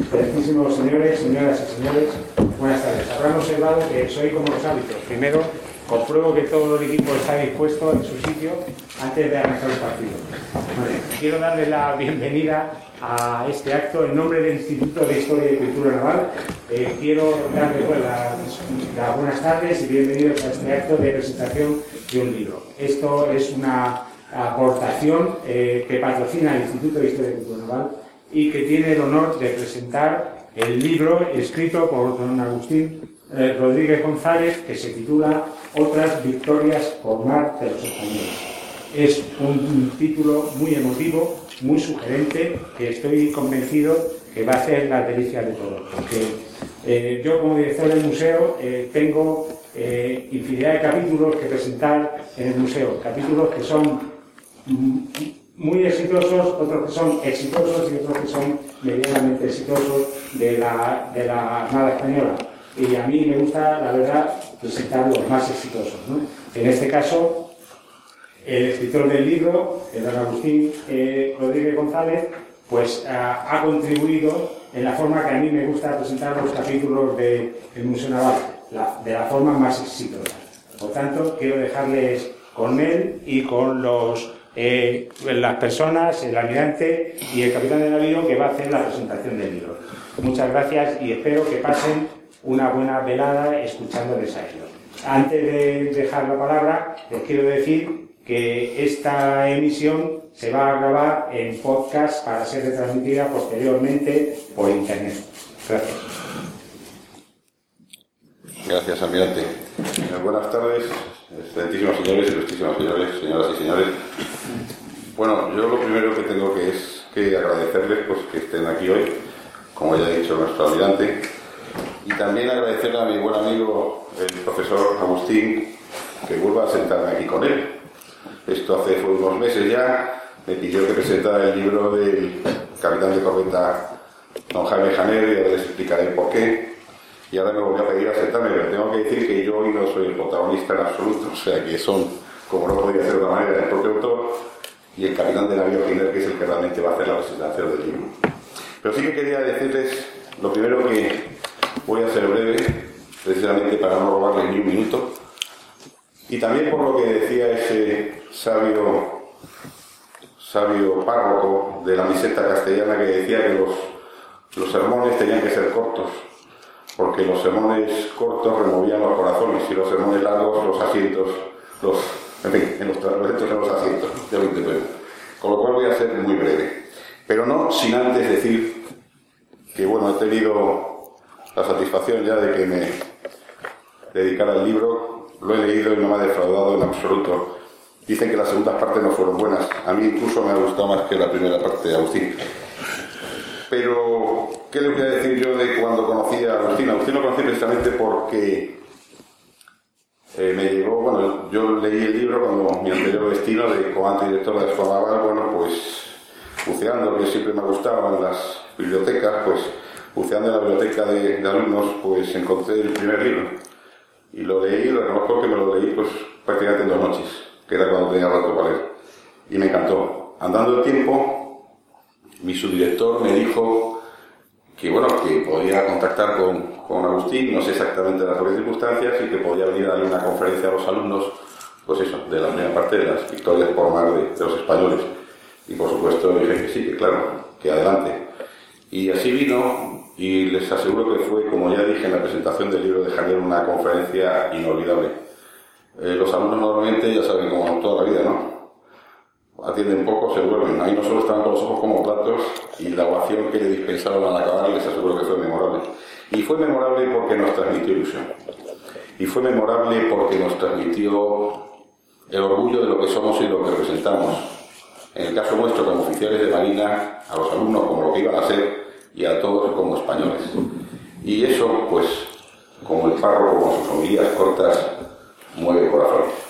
Excelentísimos señores, señoras y señores, buenas tardes. Habrán observado que soy como los hábitos. Primero, compruebo que todo el equipo está dispuesto en su sitio antes de arrancar el partido. quiero darle la bienvenida a este acto en nombre del Instituto de Historia y Cultura Naval. Eh, quiero darle pues, las, buenas tardes y bienvenidos a este acto de presentación de un libro. Esto es una aportación eh, que patrocina el Instituto de Historia y Cultura Naval y que tiene el honor de presentar el libro escrito por don Agustín eh, Rodríguez González que se titula Otras victorias por mar de los españoles. Es un título muy emotivo, muy sugerente, que estoy convencido que va a ser la delicia de todos. Porque eh, yo como director del museo eh, tengo infinidad de capítulos que presentar en el museo, capítulos que son muy exitosos, otros que son exitosos y otros que son medianamente exitosos de la, de la Armada Española. Y a mí me gusta, la verdad, presentar los más exitosos. En este caso, el escritor del libro, el don Agustín eh, Rodríguez González, pues ha, contribuido en la forma que a mí me gusta presentar los capítulos del Museo Naval, de la forma más exitosa. Por tanto, quiero dejarles con él y con los eh, las personas, el almirante y el capitán de navío que va a hacer la presentación del libro. Muchas gracias y espero que pasen una buena velada escuchándoles a ellos. Antes de dejar la palabra, les quiero decir que esta emisión se va a grabar en podcast para ser retransmitida posteriormente por internet. Gracias. Gracias, almirante. Buenas tardes, excelentísimos señores, ilustrísimos señores, señoras y señores. Bueno, yo lo primero que tengo que es que agradecerles pues, que estén aquí hoy, como ya ha dicho nuestro almirante, y también agradecerle a mi buen amigo, el profesor Agustín, que vuelva a sentarme aquí con él. Esto hace unos meses ya, me pidió que presentara el libro del capitán de corbeta don Jaime Janer, y ahora les explicaré por qué. Y ahora me voy a pedir a sentarme, pero tengo que decir que yo hoy no soy el protagonista en absoluto, o sea que son, como no podría ser de otra manera, el propio autor y el capitán de navío Giner, que es el que realmente va a hacer la presentación del libro. Pero sí que quería decirles, lo primero que voy a ser breve, precisamente para no robarles ni un minuto, y también por lo que decía ese sabio, sabio párroco de la miseta castellana que decía que los, los sermones tenían que ser cortos porque los sermones cortos removían los corazones y los sermones largos los asientos, los, en fin, en los, en los asientos, ya lo Con lo cual voy a ser muy breve. Pero no sin antes decir que, bueno, he tenido la satisfacción ya de que me dedicara al libro, lo he leído y no me ha defraudado en absoluto. Dicen que las segundas partes no fueron buenas. A mí incluso me ha gustado más que la primera parte de Agustín. Pero, ¿qué le voy a decir yo de cuando conocí a Agustín? Agustín lo conocí precisamente porque eh, me llegó, bueno, yo leí el libro cuando mi anterior destino de comandante director de Escuela bueno, pues buceando, que siempre me ha gustado en las bibliotecas, pues buceando en la biblioteca de, alumnos, pues encontré el primer libro. Y lo leí, lo reconozco que me lo leí pues prácticamente en dos noches, que era cuando tenía rato para leer. Y me encantó. Andando el tiempo, mi subdirector me dijo que bueno, que podía contactar con, con Agustín, no sé exactamente las circunstancias, y que podía venir a darle una conferencia a los alumnos, pues eso, de la primera parte de las victorias por mar de, los españoles. Y por supuesto dije que sí, que claro, que adelante. Y así vino, y les aseguro que fue, como ya dije en la presentación del libro de Javier, una conferencia inolvidable. Eh, los alumnos normalmente ya saben, como toda la vida, ¿no? Atienden poco, se duermen. Ahí no solo estaban con los ojos como platos y la ovación que le dispensaron al acabar les aseguro que fue memorable. Y fue memorable porque nos transmitió ilusión. Y fue memorable porque nos transmitió el orgullo de lo que somos y lo que representamos. En el caso nuestro, como oficiales de Marina, a los alumnos como lo que iban a ser y a todos como españoles. Y eso, pues, como el párroco con sus homilías cortas, mueve corazones.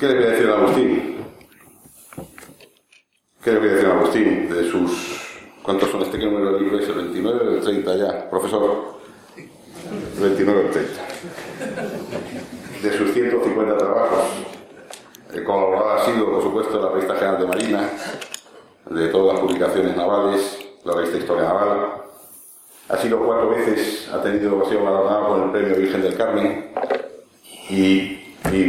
¿Qué le voy a decir a Agustín? ¿Qué le voy a decir a Agustín de sus... ¿Cuántos son este que número de libros? ¿El 29 o el 30 ya? Profesor. El 29 o el 30. De sus 150 trabajos. El colaborador ha sido, por supuesto, la revista general de Marina, de todas las publicaciones navales, la revista Historia Naval. Ha sido cuatro veces, ha tenido, ha sido galardonado con el premio Virgen del Carmen y,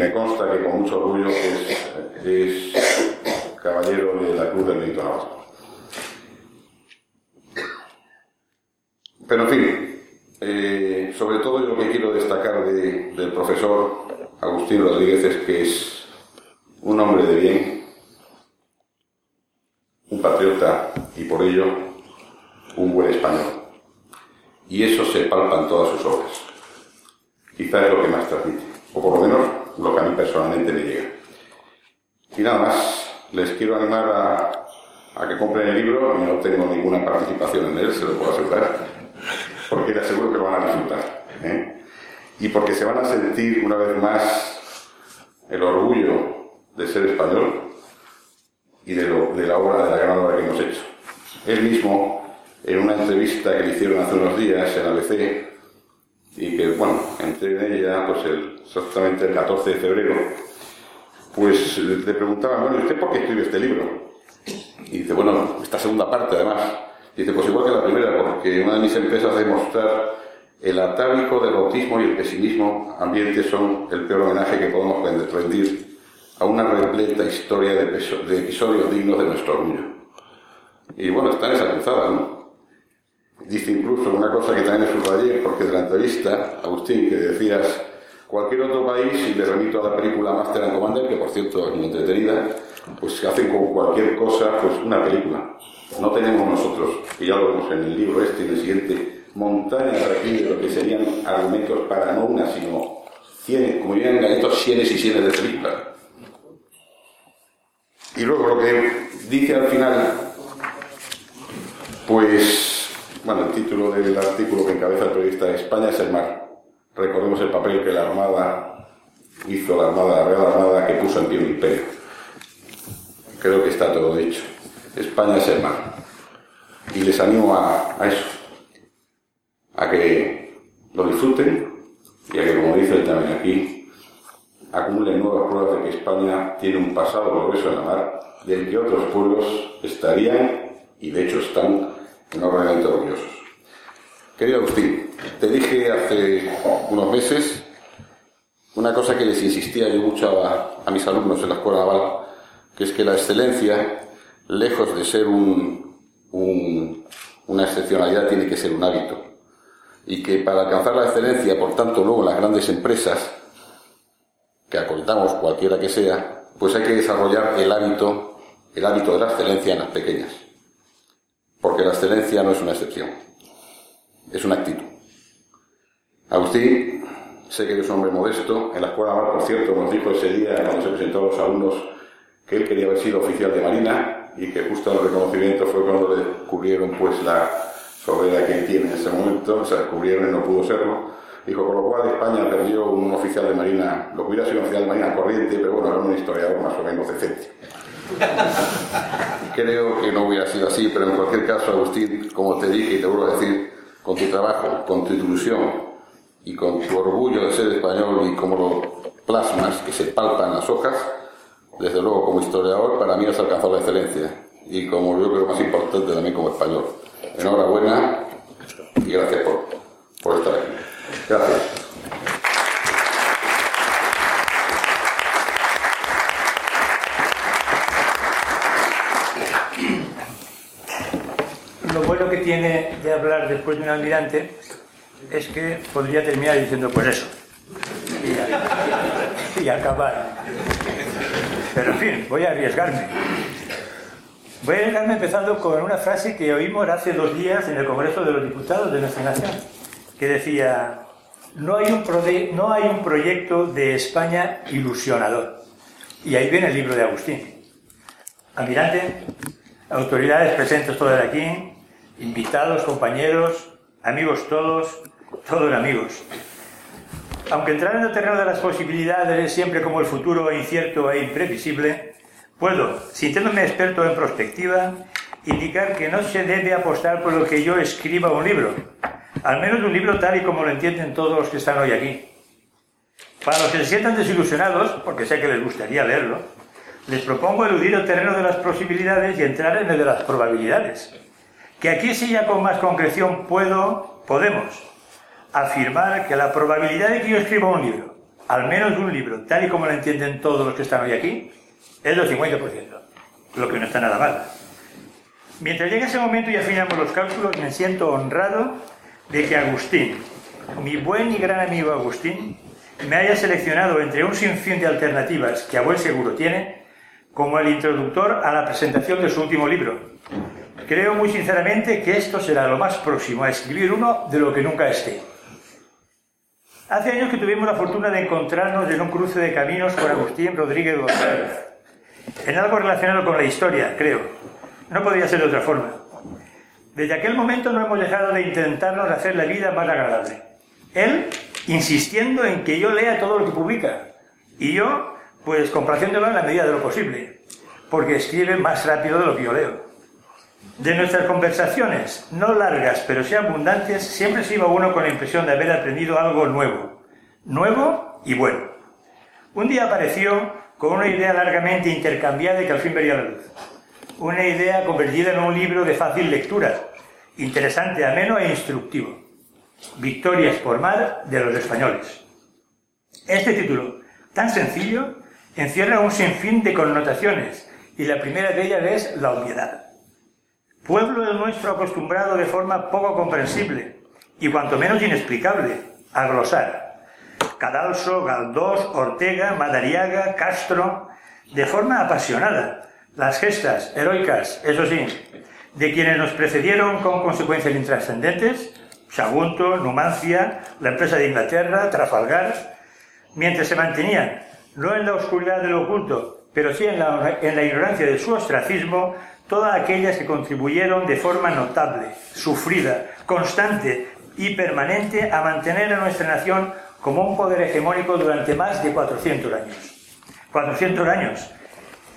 me consta que con mucho orgullo es, caballero de la Cruz del Mérito Naval. Pero en fin, eh, sobre todo lo que quiero destacar del profesor Agustín Rodríguez es que es un hombre de bien, un patriota y por ello un buen español. Y eso se palpa en todas sus obras. Quizás es lo que más transmite, o por lo menos lo que a mí personalmente me llega. Y nada más, les quiero animar a, que compren el libro, no tengo ninguna participación en él, se lo puedo asegurar, porque les aseguro que lo van a disfrutar. ¿eh? Y porque se van a sentir una vez más el orgullo de ser español y de, la obra, de la gran obra que hemos hecho. Él mismo, en una entrevista que le hicieron hace unos días en ABC, y que, bueno, entré en ella pues exactamente el 14 de febrero, pues le preguntaban, bueno, ¿usted por qué escribe este libro? Y dice, bueno, esta segunda parte además. Dice, pues igual que la primera, porque una de mis empresas de mostrar el atávico del autismo y el pesimismo ambiente son el peor homenaje que podemos rendir a una repleta historia de, episodios dignos de nuestro orgullo. Y bueno, está en esa cruzada, ¿no? Dice incluso una cosa que también es subrayé, porque de la entrevista, Agustín, que decías, cualquier otro país, y le remito a la película Master and Commander, que por cierto es muy entretenida, pues hacen con cualquier cosa, pues una película. No tenemos nosotros, y ya lo vemos en el libro este y en el siguiente, montañas aquí de lo que serían argumentos para no una, sino cien, como dirían estos cienes y cienes de películas. Y luego lo que dice al final, pues, bueno, el título del artículo que encabeza el periodista España es el mar. Recordemos el papel que la Armada hizo, la Armada, la Real Armada, que puso en pie un imperio. Creo que está todo dicho. España es el mar. Y les animo a, eso, a que lo disfruten y a que, como dice él también aquí, acumulen nuevas pruebas de que España tiene un pasado glorioso en la mar, del que otros pueblos estarían, y de hecho están, enormemente orgullosos. Querido Agustín, te dije hace unos meses una cosa que les insistía yo mucho a, mis alumnos en la Escuela Naval, que es que la excelencia, lejos de ser una excepcionalidad, tiene que ser un hábito. Y que para alcanzar la excelencia, por tanto, luego en las grandes empresas, que acolitamos cualquiera que sea, pues hay que desarrollar el hábito, el hábito de la excelencia en las pequeñas. Porque la excelencia no es una excepción, es una actitud. Agustín, sé que eres un hombre modesto, en la escuela por cierto, nos dijo ese día cuando se presentó a los alumnos que él quería haber sido oficial de Marina y que justo el reconocimiento fue cuando le descubrieron pues la sobrera que tiene en ese momento, se descubrieron y no pudo serlo Dijo, con lo cual España perdió un oficial de Marina, lo que hubiera sido un oficial de Marina corriente, pero bueno, era un historiador más o menos decente. Creo que no hubiera sido así, pero en cualquier caso, Agustín, como te dije y te vuelvo a decir, con tu trabajo, con tu ilusión y con tu orgullo de ser español y como lo plasmas que se palpan las hojas, desde luego como historiador, para mí has alcanzado la excelencia y como yo creo más importante también como español. Enhorabuena y gracias por, por estar aquí. Gracias. Lo bueno que tiene de hablar después de un almirante es que podría terminar diciendo pues eso y, acabar. Pero en fin, voy a arriesgarme. Voy a arriesgarme empezando con una frase que oímos hace dos días en el Congreso de los Diputados de nuestra nación, que decía, no hay un, no hay un proyecto de España ilusionador. Y ahí viene el libro de Agustín. Almirante, autoridades presentes todas aquí, invitados, compañeros, amigos todos, todos amigos. Aunque entrar en el terreno de las posibilidades es siempre como el futuro incierto e imprevisible, puedo, sintiéndome experto en prospectiva, indicar que no se debe apostar por lo que yo escriba un libro, al menos un libro tal y como lo entienden todos los que están hoy aquí. Para los que se sientan desilusionados, porque sé que les gustaría leerlo, les propongo eludir el terreno de las posibilidades y entrar en el de las probabilidades. Que aquí sí ya con más concreción puedo, podemos, afirmar que la probabilidad de que yo escriba un libro, al menos un libro, tal y como lo entienden todos los que están hoy aquí, es del 50%, lo que no está nada mal. Mientras llega ese momento y afinamos los cálculos, me siento honrado de que Agustín, mi buen y gran amigo Agustín, me haya seleccionado entre un sinfín de alternativas que a buen seguro tiene como el introductor a la presentación de su último libro. Creo muy sinceramente que esto será lo más próximo a escribir uno de lo que nunca esté. Hace años que tuvimos la fortuna de encontrarnos en un cruce de caminos con Agustín Rodríguez González, en algo relacionado con la historia, creo. No podría ser de otra forma. Desde aquel momento no hemos dejado de intentarnos hacer la vida más agradable. Él insistiendo en que yo lea todo lo que publica y yo, pues complaciéndolo en la medida de lo posible, porque escribe más rápido de lo que yo leo. De nuestras conversaciones, no largas pero sí abundantes, siempre se iba uno con la impresión de haber aprendido algo nuevo, nuevo y bueno. Un día apareció con una idea largamente intercambiada y que al fin vería la luz. Una idea convertida en un libro de fácil lectura, interesante, ameno e instructivo. Victorias por mar de los españoles. Este título, tan sencillo, encierra un sinfín de connotaciones y la primera de ellas es la obviedad. Pueblo nuestro acostumbrado de forma poco comprensible y cuanto menos inexplicable a glosar. Cadalso, Galdós, Ortega, Madariaga, Castro, de forma apasionada. Las gestas heroicas, eso sí, de quienes nos precedieron con consecuencias intrascendentes, Sagunto, Numancia, la empresa de Inglaterra, Trafalgar, mientras se mantenían, no en la oscuridad del oculto, pero sí en la, en la ignorancia de su ostracismo, todas aquellas que contribuyeron de forma notable, sufrida, constante y permanente a mantener a nuestra nación como un poder hegemónico durante más de 400 años. 400 años.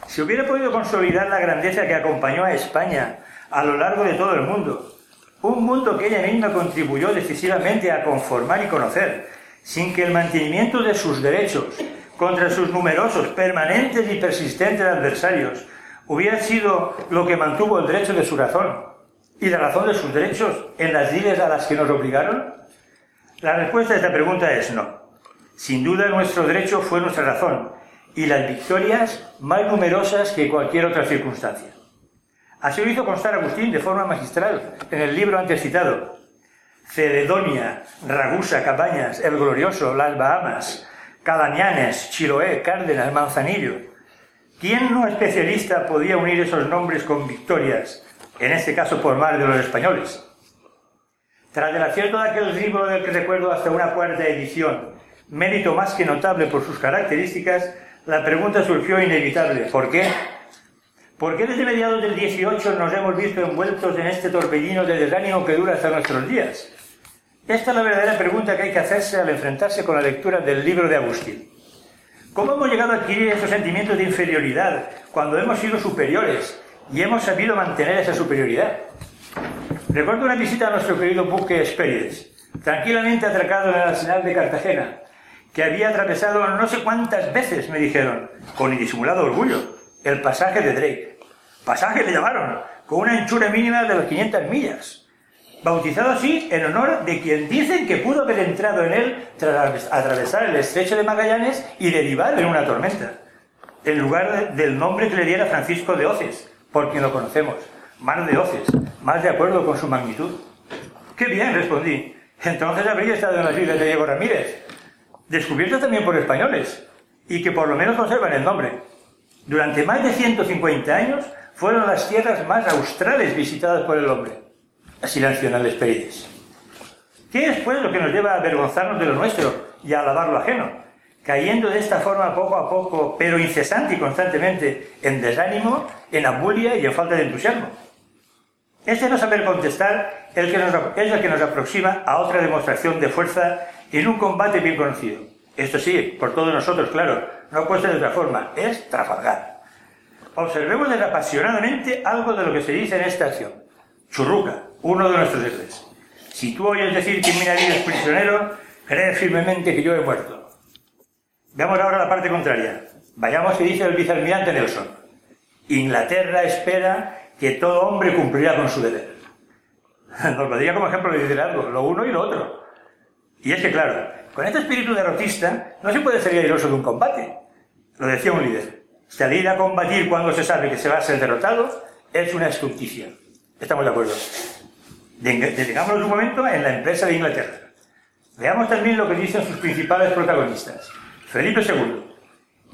Si hubiera podido consolidar la grandeza que acompañó a España a lo largo de todo el mundo, un mundo que ella misma contribuyó decisivamente a conformar y conocer, sin que el mantenimiento de sus derechos contra sus numerosos, permanentes y persistentes adversarios hubiera sido lo que mantuvo el derecho de su razón y la razón de sus derechos en las diles a las que nos obligaron? La respuesta a esta pregunta es no. Sin duda nuestro derecho fue nuestra razón y las victorias más numerosas que cualquier otra circunstancia. Así lo hizo constar Agustín de forma magistral en el libro antes citado. Ceredonia, Ragusa, Cabañas, El Glorioso, Las Bahamas, Cadanianes, Chiloé, Cárdenas, Manzanillo. ¿Quién no especialista podía unir esos nombres con victorias, en este caso por mar de los españoles? Tras el acierto de aquel libro del que recuerdo hasta una cuarta edición, mérito más que notable por sus características, la pregunta surgió inevitable. ¿Por qué? ¿Por qué desde mediados del 18 nos hemos visto envueltos en este torbellino de desánimo que dura hasta nuestros días? Esta es la verdadera pregunta que hay que hacerse al enfrentarse con la lectura del libro de Agustín. ¿Cómo hemos llegado a adquirir esos sentimientos de inferioridad cuando hemos sido superiores y hemos sabido mantener esa superioridad? Recuerdo una visita a nuestro querido buque Espérides, tranquilamente atracado en el arsenal de Cartagena, que había atravesado no sé cuántas veces, me dijeron, con indisimulado orgullo, el pasaje de Drake. Pasaje le llamaron, con una anchura mínima de las 500 millas. Bautizado así en honor de quien dicen que pudo haber entrado en él tras atravesar el estrecho de Magallanes y derivar en una tormenta, en lugar del nombre que le diera Francisco de Oces, por quien lo conocemos, Mar de Oces, más de acuerdo con su magnitud. Qué bien, respondí. Entonces habría estado en las islas de Diego Ramírez, descubiertas también por españoles, y que por lo menos conservan el nombre. Durante más de 150 años fueron las tierras más australes visitadas por el hombre. Así la nacional Esperides. ¿Qué es pues lo que nos lleva a avergonzarnos de lo nuestro y a alabar lo ajeno? Cayendo de esta forma poco a poco, pero incesante y constantemente, en desánimo, en abulia y en falta de entusiasmo. Este no saber contestar que nos, es el que nos aproxima a otra demostración de fuerza en un combate bien conocido. Esto sí, por todos nosotros, claro, no puede ser de otra forma, es Trafalgar. Observemos desapasionadamente algo de lo que se dice en esta acción. Churruca, uno de nuestros héroes. Si tú oyes decir que mi nariz es prisionero, cree firmemente que yo he muerto. Veamos ahora la parte contraria. Vayamos que dice el vicealmirante Nelson. Inglaterra espera que todo hombre cumplirá con su deber. Nos lo diría como ejemplo de liderazgo, lo uno y lo otro. Y es que, claro, con este espíritu derrotista no se puede ser airoso de un combate. Lo decía un líder. Salir a combatir cuando se sabe que se va a ser derrotado es una estulticia. Estamos de acuerdo. Detengámonos un momento en la empresa de Inglaterra. Veamos también lo que dicen sus principales protagonistas. Felipe II.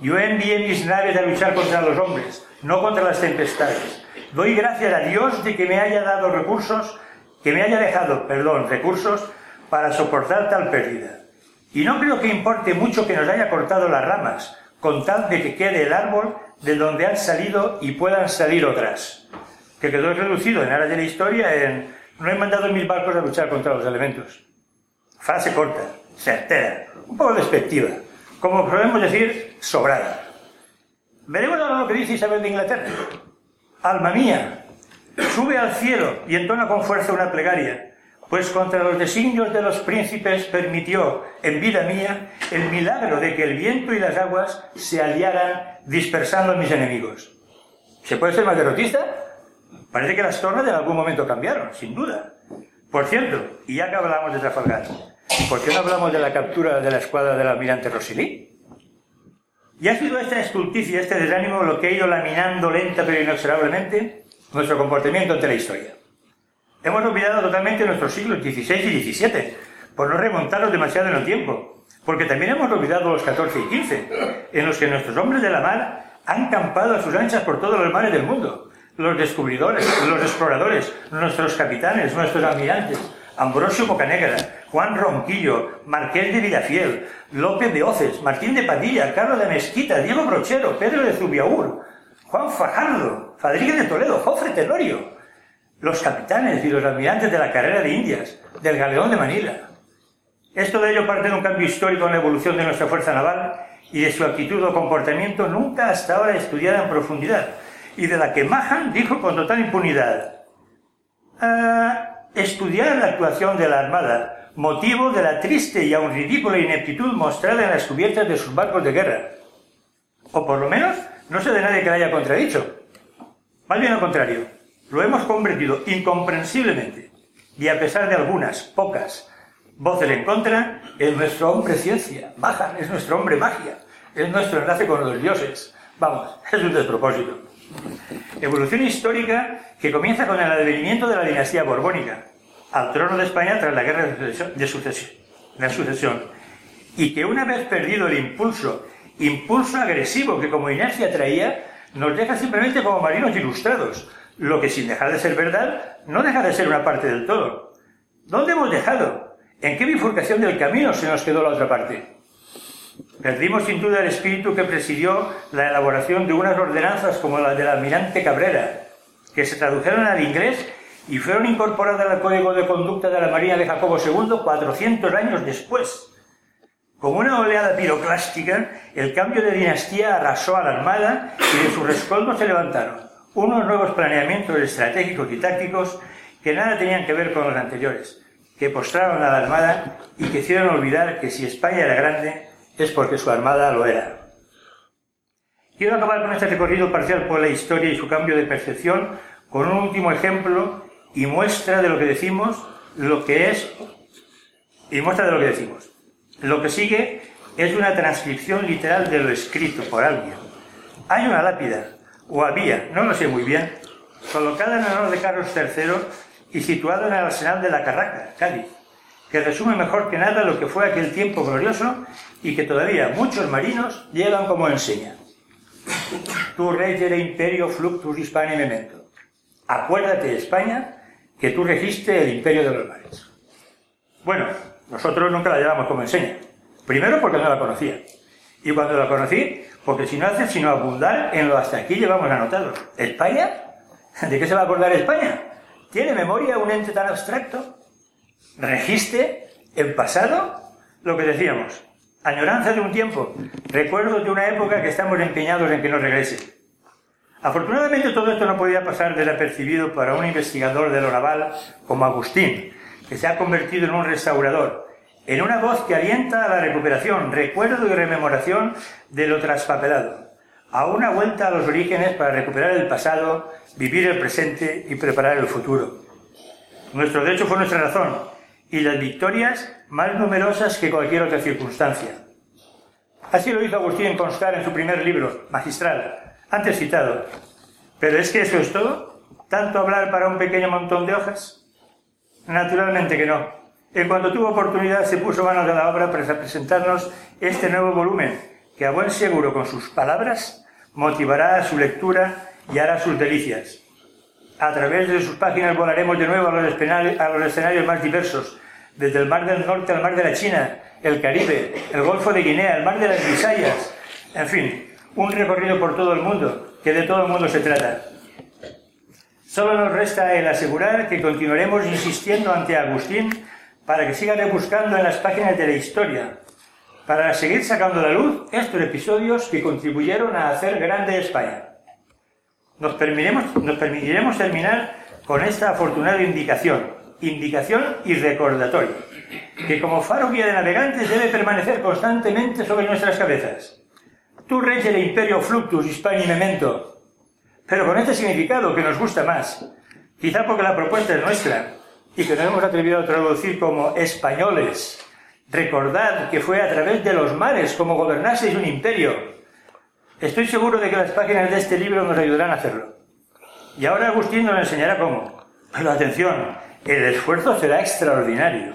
Yo envié mis naves a luchar contra los hombres, no contra las tempestades. Doy gracias a Dios de que me haya dado recursos, que me haya dejado, perdón, recursos para soportar tal pérdida. Y no creo que importe mucho que nos haya cortado las ramas, con tal de que quede el árbol de donde han salido y puedan salir otras. Que quedó reducido en aras de la historia en no he mandado mil barcos a luchar contra los elementos. Frase corta, certera, un poco despectiva, como podemos decir, sobrada. Veremos ahora lo que dice Isabel de Inglaterra. Alma mía, sube al cielo y entona con fuerza una plegaria pues contra los designios de los príncipes permitió, en vida mía, el milagro de que el viento y las aguas se aliaran dispersando a mis enemigos. ¿Se puede ser más derrotista? Parece que las tornas en algún momento cambiaron, sin duda. Por cierto, y ya que hablamos de Trafalgar, ¿por qué no hablamos de la captura de la escuadra del almirante Rosselli? ¿Y ha sido esta estulticia, este desánimo, lo que ha ido laminando lenta pero inexorablemente nuestro comportamiento ante la historia. Hemos olvidado totalmente nuestros siglos XVI y XVII, por no remontarnos demasiado en el tiempo, porque también hemos olvidado los XIV y XV, en los que nuestros hombres de la mar han campado a sus anchas por todos los mares del mundo. Los descubridores, los exploradores, nuestros capitanes, nuestros almirantes, Ambrosio Bocanegra, Juan Ronquillo, Marqués de Villafiel, López de Oces, Martín de Padilla, Carlos de Mezquita, Diego Brochero, Pedro de Zubiaur, Juan Fajardo, Fadrique de Toledo, Jofre Tenorio, los capitanes y los almirantes de la carrera de Indias, del galeón de Manila. Esto de ello parte de un cambio histórico en la evolución de nuestra fuerza naval y de su actitud o comportamiento nunca hasta ahora estudiada en profundidad, y de la que Mahan dijo con total impunidad. Ah, estudiar la actuación de la Armada, motivo de la triste y aún ridícula ineptitud mostrada en las cubiertas de sus barcos de guerra. O por lo menos, no sé de nadie que la haya contradicho. Más bien al contrario lo hemos convertido incomprensiblemente, y a pesar de algunas, pocas, voces en contra, en nuestro hombre ciencia, baja, es nuestro hombre magia, es nuestro enlace con los dioses. Vamos, es un despropósito. Evolución histórica que comienza con el advenimiento de la dinastía borbónica al trono de España tras la guerra de sucesión, de sucesión y que una vez perdido el impulso, impulso agresivo que como inercia traía, nos deja simplemente como marinos ilustrados, lo que sin dejar de ser verdad, no deja de ser una parte del todo. ¿Dónde hemos dejado? ¿En qué bifurcación del camino se nos quedó la otra parte? Perdimos sin duda el espíritu que presidió la elaboración de unas ordenanzas como la del almirante Cabrera, que se tradujeron al inglés y fueron incorporadas al Código de Conducta de la Marina de Jacobo II 400 años después. Como una oleada piroclástica, el cambio de dinastía arrasó a la Armada y de su rescoldo se levantaron unos nuevos planeamientos estratégicos y tácticos que nada tenían que ver con los anteriores, que postraron a la Armada y que hicieron olvidar que si España era grande es porque su Armada lo era. Quiero acabar con este recorrido parcial por la historia y su cambio de percepción con un último ejemplo y muestra de lo que decimos, lo que es, y muestra de lo que decimos. Lo que sigue es una transcripción literal de lo escrito por alguien. Hay una lápida o había, no lo sé muy bien, colocada en honor de Carlos III y situada en el arsenal de la Carraca, Cádiz, que resume mejor que nada lo que fue aquel tiempo glorioso y que todavía muchos marinos llevan como enseña. Tu regere imperio fluctus hispani memento. Acuérdate, España, que tú registe el imperio de los mares. Bueno, nosotros nunca la llevamos como enseña. Primero porque no la conocía. Y cuando la conocí, porque si no hace sino abundar en lo hasta aquí llevamos anotado. ¿España? ¿De qué se va a acordar España? ¿Tiene memoria un ente tan abstracto? ¿Registe en pasado? Lo que decíamos, añoranza de un tiempo, recuerdos de una época que estamos empeñados en que no regrese. Afortunadamente todo esto no podía pasar desapercibido para un investigador de lo naval como Agustín, que se ha convertido en un restaurador, en una voz que alienta a la recuperación, recuerdo y rememoración de lo traspapelado. a una vuelta a los orígenes para recuperar el pasado, vivir el presente y preparar el futuro. Nuestro derecho fue nuestra razón y las victorias más numerosas que cualquier otra circunstancia. Así lo hizo Agustín constar en su primer libro, Magistral, antes citado. Pero es que eso es todo. ¿Tanto hablar para un pequeño montón de hojas? Naturalmente que no. En cuanto tuvo oportunidad se puso manos a la obra para presentarnos este nuevo volumen, que a buen seguro con sus palabras motivará su lectura y hará sus delicias. A través de sus páginas volaremos de nuevo a los, escenarios más diversos, desde el Mar del Norte al Mar de la China, el Caribe, el Golfo de Guinea, el Mar de las Visayas, en fin, un recorrido por todo el mundo, que de todo el mundo se trata. Solo nos resta el asegurar que continuaremos insistiendo ante Agustín para que siga rebuscando en las páginas de la historia, para seguir sacando a la luz estos episodios que contribuyeron a hacer grande España. Nos permitiremos, nos permitiremos terminar con esta afortunada indicación, indicación y recordatorio, que como faro guía de navegantes debe permanecer constantemente sobre nuestras cabezas. Tu rey del imperio fluctus hispani memento, pero con este significado que nos gusta más, quizá porque la propuesta es nuestra y que nos hemos atrevido a traducir como españoles. Recordad que fue a través de los mares como gobernaseis un imperio. Estoy seguro de que las páginas de este libro nos ayudarán a hacerlo. Y ahora Agustín nos enseñará cómo. Pero atención, el esfuerzo será extraordinario.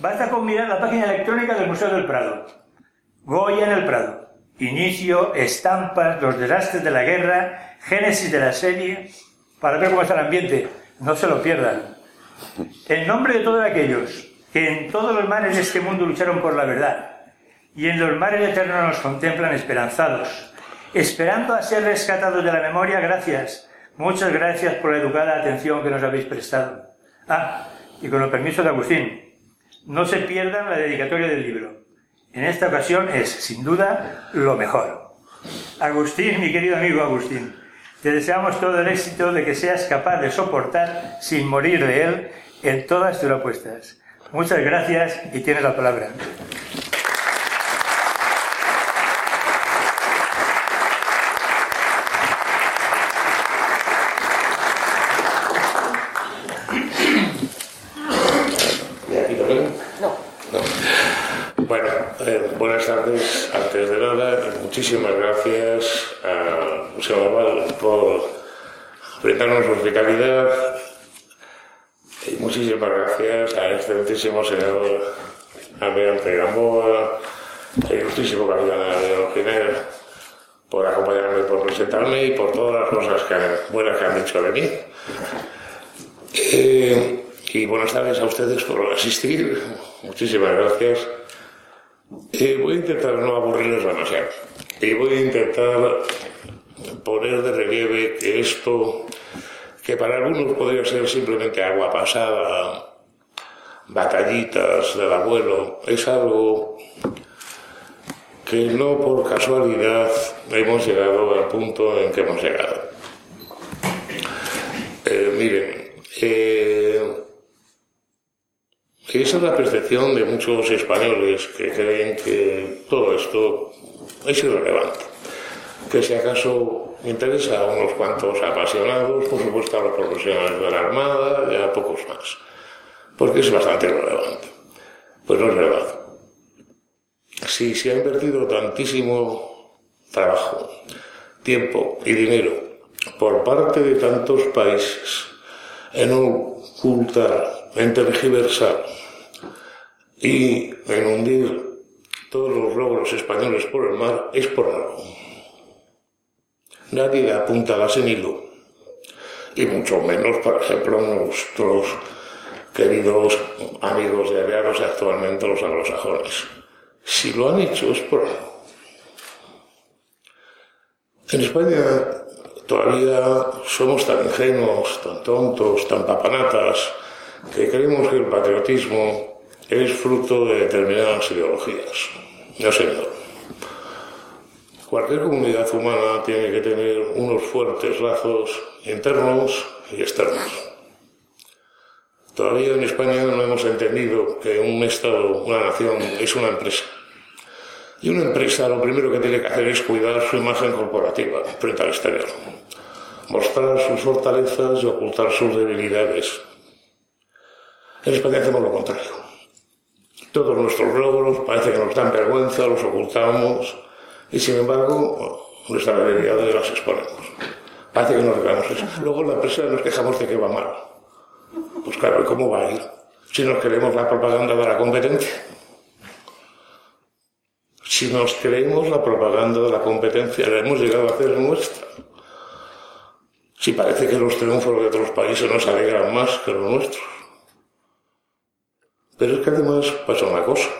Basta con mirar la página electrónica del Museo del Prado. Goya en el Prado. Inicio, estampas, los desastres de la guerra, génesis de la serie, para ver cómo está el ambiente. No se lo pierdan. En nombre de todos aquellos que en todos los mares de este mundo lucharon por la verdad y en los mares eternos nos contemplan esperanzados, esperando a ser rescatados de la memoria, gracias, muchas gracias por la educada atención que nos habéis prestado. Ah, y con el permiso de Agustín, no se pierdan la dedicatoria del libro. En esta ocasión es, sin duda, lo mejor. Agustín, mi querido amigo Agustín, te deseamos todo el éxito de que seas capaz de soportar, sin morir de él, en todas tus apuestas. Muchas gracias y tienes la palabra. Antes de nada, muchísimas gracias a Museo Naval por brindarnos su hospitalidad y muchísimas gracias al excelentísimo senador Almirante Gamboa, al ilustrísimo capitán de por acompañarme, por presentarme y por todas las cosas que, buenas que han dicho de mí. Eh, y buenas tardes a ustedes por asistir. Muchísimas gracias. Y voy a intentar no aburrirles demasiado. Y voy a intentar poner de relieve que esto, que para algunos podría ser simplemente agua pasada, batallitas del abuelo, es algo que no por casualidad hemos llegado al punto en que hemos llegado. Eh, miren, eh, esa es la percepción de muchos españoles que creen que todo esto es irrelevante. Que si acaso interesa a unos cuantos apasionados, por supuesto a los profesionales de la Armada y a pocos más. Porque es bastante irrelevante. Pues no es verdad. Si se ha invertido tantísimo trabajo, tiempo y dinero por parte de tantos países en ocultar, en tergiversar y en hundir todos los logros españoles por el mar es por algo. Nadie apunta a en. Y mucho menos, por ejemplo, nuestros queridos amigos de aliados actualmente los anglosajones. Si lo han hecho es por algo. En España todavía somos tan ingenuos, tan tontos, tan papanatas, que creemos que el patriotismo es fruto de determinadas ideologías. No, señor. Cualquier comunidad humana tiene que tener unos fuertes lazos internos y externos. Todavía en España no hemos entendido que un Estado, una nación, es una empresa. Y una empresa lo primero que tiene que hacer es cuidar su imagen corporativa frente al exterior, mostrar sus fortalezas y ocultar sus debilidades. En España hacemos lo contrario. Todos nuestros logros parece que nos dan vergüenza, los ocultamos y sin embargo nuestras debilidades las exponemos. Parece que nos regalamos eso. Luego la empresa nos quejamos de que va mal. Pues claro, ¿y cómo va a ir? Si nos queremos la propaganda de la competencia. Si nos creemos la propaganda de la competencia, la hemos llegado a hacer nuestra. Si parece que los triunfos de otros países nos alegran más que los nuestros. Pero es que además pasa una cosa.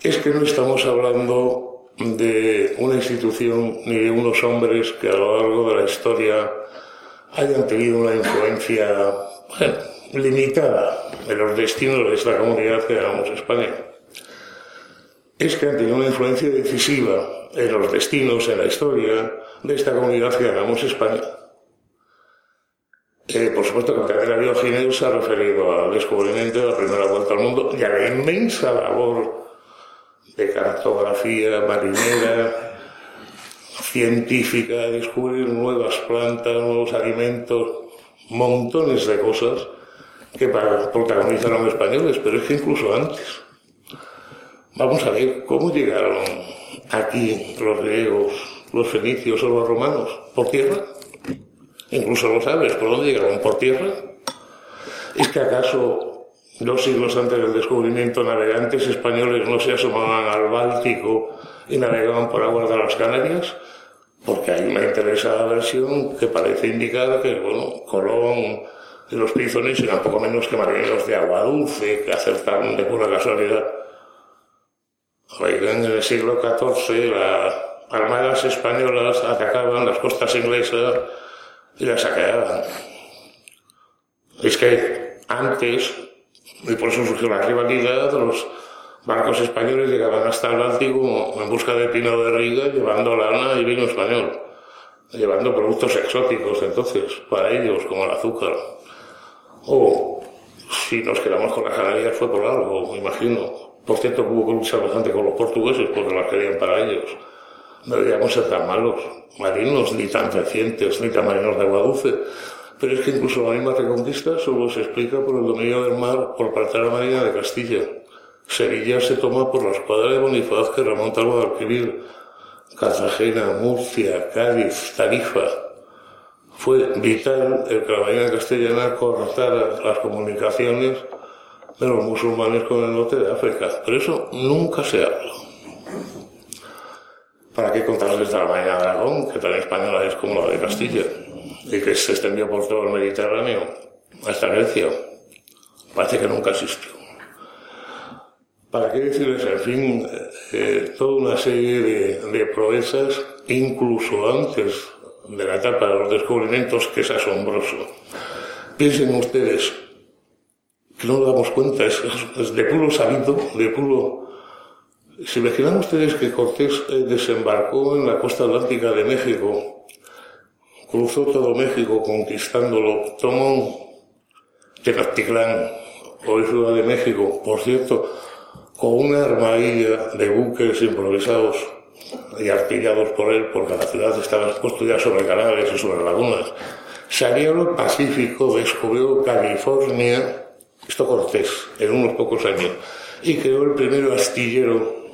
Es que no estamos hablando de una institución ni de unos hombres que a lo largo de la historia hayan tenido una influencia limitada en los destinos de esta comunidad que llamamos España. Es que han tenido una influencia decisiva en los destinos, en la historia de esta comunidad que llamamos España. Eh, por supuesto que Catedral Biogineo se ha referido al descubrimiento de la primera vuelta al mundo y a la inmensa labor de cartografía marinera, científica, de descubrir nuevas plantas, nuevos alimentos, montones de cosas que protagonizaron españoles, pero es que incluso antes. Vamos a ver cómo llegaron aquí los griegos, los fenicios o los romanos. ¿Por tierra? Incluso lo sabes, ¿por dónde llegaron? ¿Por tierra? ¿Es que acaso dos siglos antes del descubrimiento navegantes españoles no se asomaban al Báltico y navegaban por aguas de las Canarias? Porque hay una interesada versión que parece indicar que, bueno, Colón y los pizones eran poco menos que marineros de agua dulce, que acertaron de pura casualidad. Oigan, en el siglo XIV las armadas españolas atacaban las costas inglesas y la saqueaban. Es que antes, y por eso surgió la rivalidad, los barcos españoles llegaban hasta el Báltico en busca de pino de Riga, llevando lana y vino español, llevando productos exóticos entonces, para ellos, como el azúcar. O si nos quedamos con las Canarias fue por algo, me imagino. Por cierto, hubo luchar bastante con los portugueses porque las querían para ellos no deberíamos ser tan malos marinos, ni tan recientes, ni tan marinos de agua. Pero es que incluso la misma reconquista solo se explica por el dominio del mar por parte de la Marina de Castilla. Sevilla se toma por la escuadra de Bonifaz que remonta al Guadalquivir. Cartagena, Murcia, Cádiz, Tarifa. Fue vital el que la Marina Castellana cortara las comunicaciones de los musulmanes con el norte de África. Pero eso nunca se habla. ¿Para qué contarles de la Marina de Aragón, que tan española es como la de Castilla, y que se extendió por todo el Mediterráneo hasta Grecia? Parece que nunca existió. ¿Para qué decirles, en fin, eh, toda una serie de, de, proezas, incluso antes de la etapa de los descubrimientos, que es asombroso? Piensen ustedes, que no nos damos cuenta, es, de puro sabido, de puro ¿Se imaginan ustedes que Cortés eh, desembarcó en la costa atlántica de México, cruzó todo México conquistándolo, tomó Tenochtitlán, hoy Ciudad de México, por cierto, con una armadilla de buques improvisados y artillados por él, porque la ciudad estaba construida sobre canales y sobre lagunas. Salió al Pacífico, descubrió California, esto Cortés, en unos pocos años, y creó el primer astillero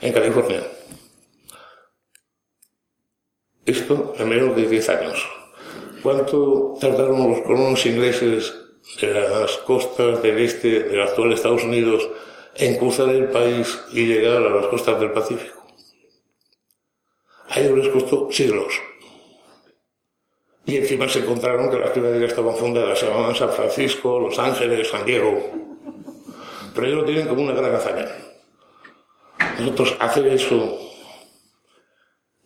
en California. Esto en menos de 10 años. ¿Cuánto tardaron los colonos ingleses de las costas del este del actual Estados Unidos en cruzar el país y llegar a las costas del Pacífico? A ellos les costó siglos. Y encima se encontraron que las ya estaban fundadas, se llamaban San Francisco, Los Ángeles, San Diego. Pero ellos lo tienen como una gran hazaña. Nosotros hacer eso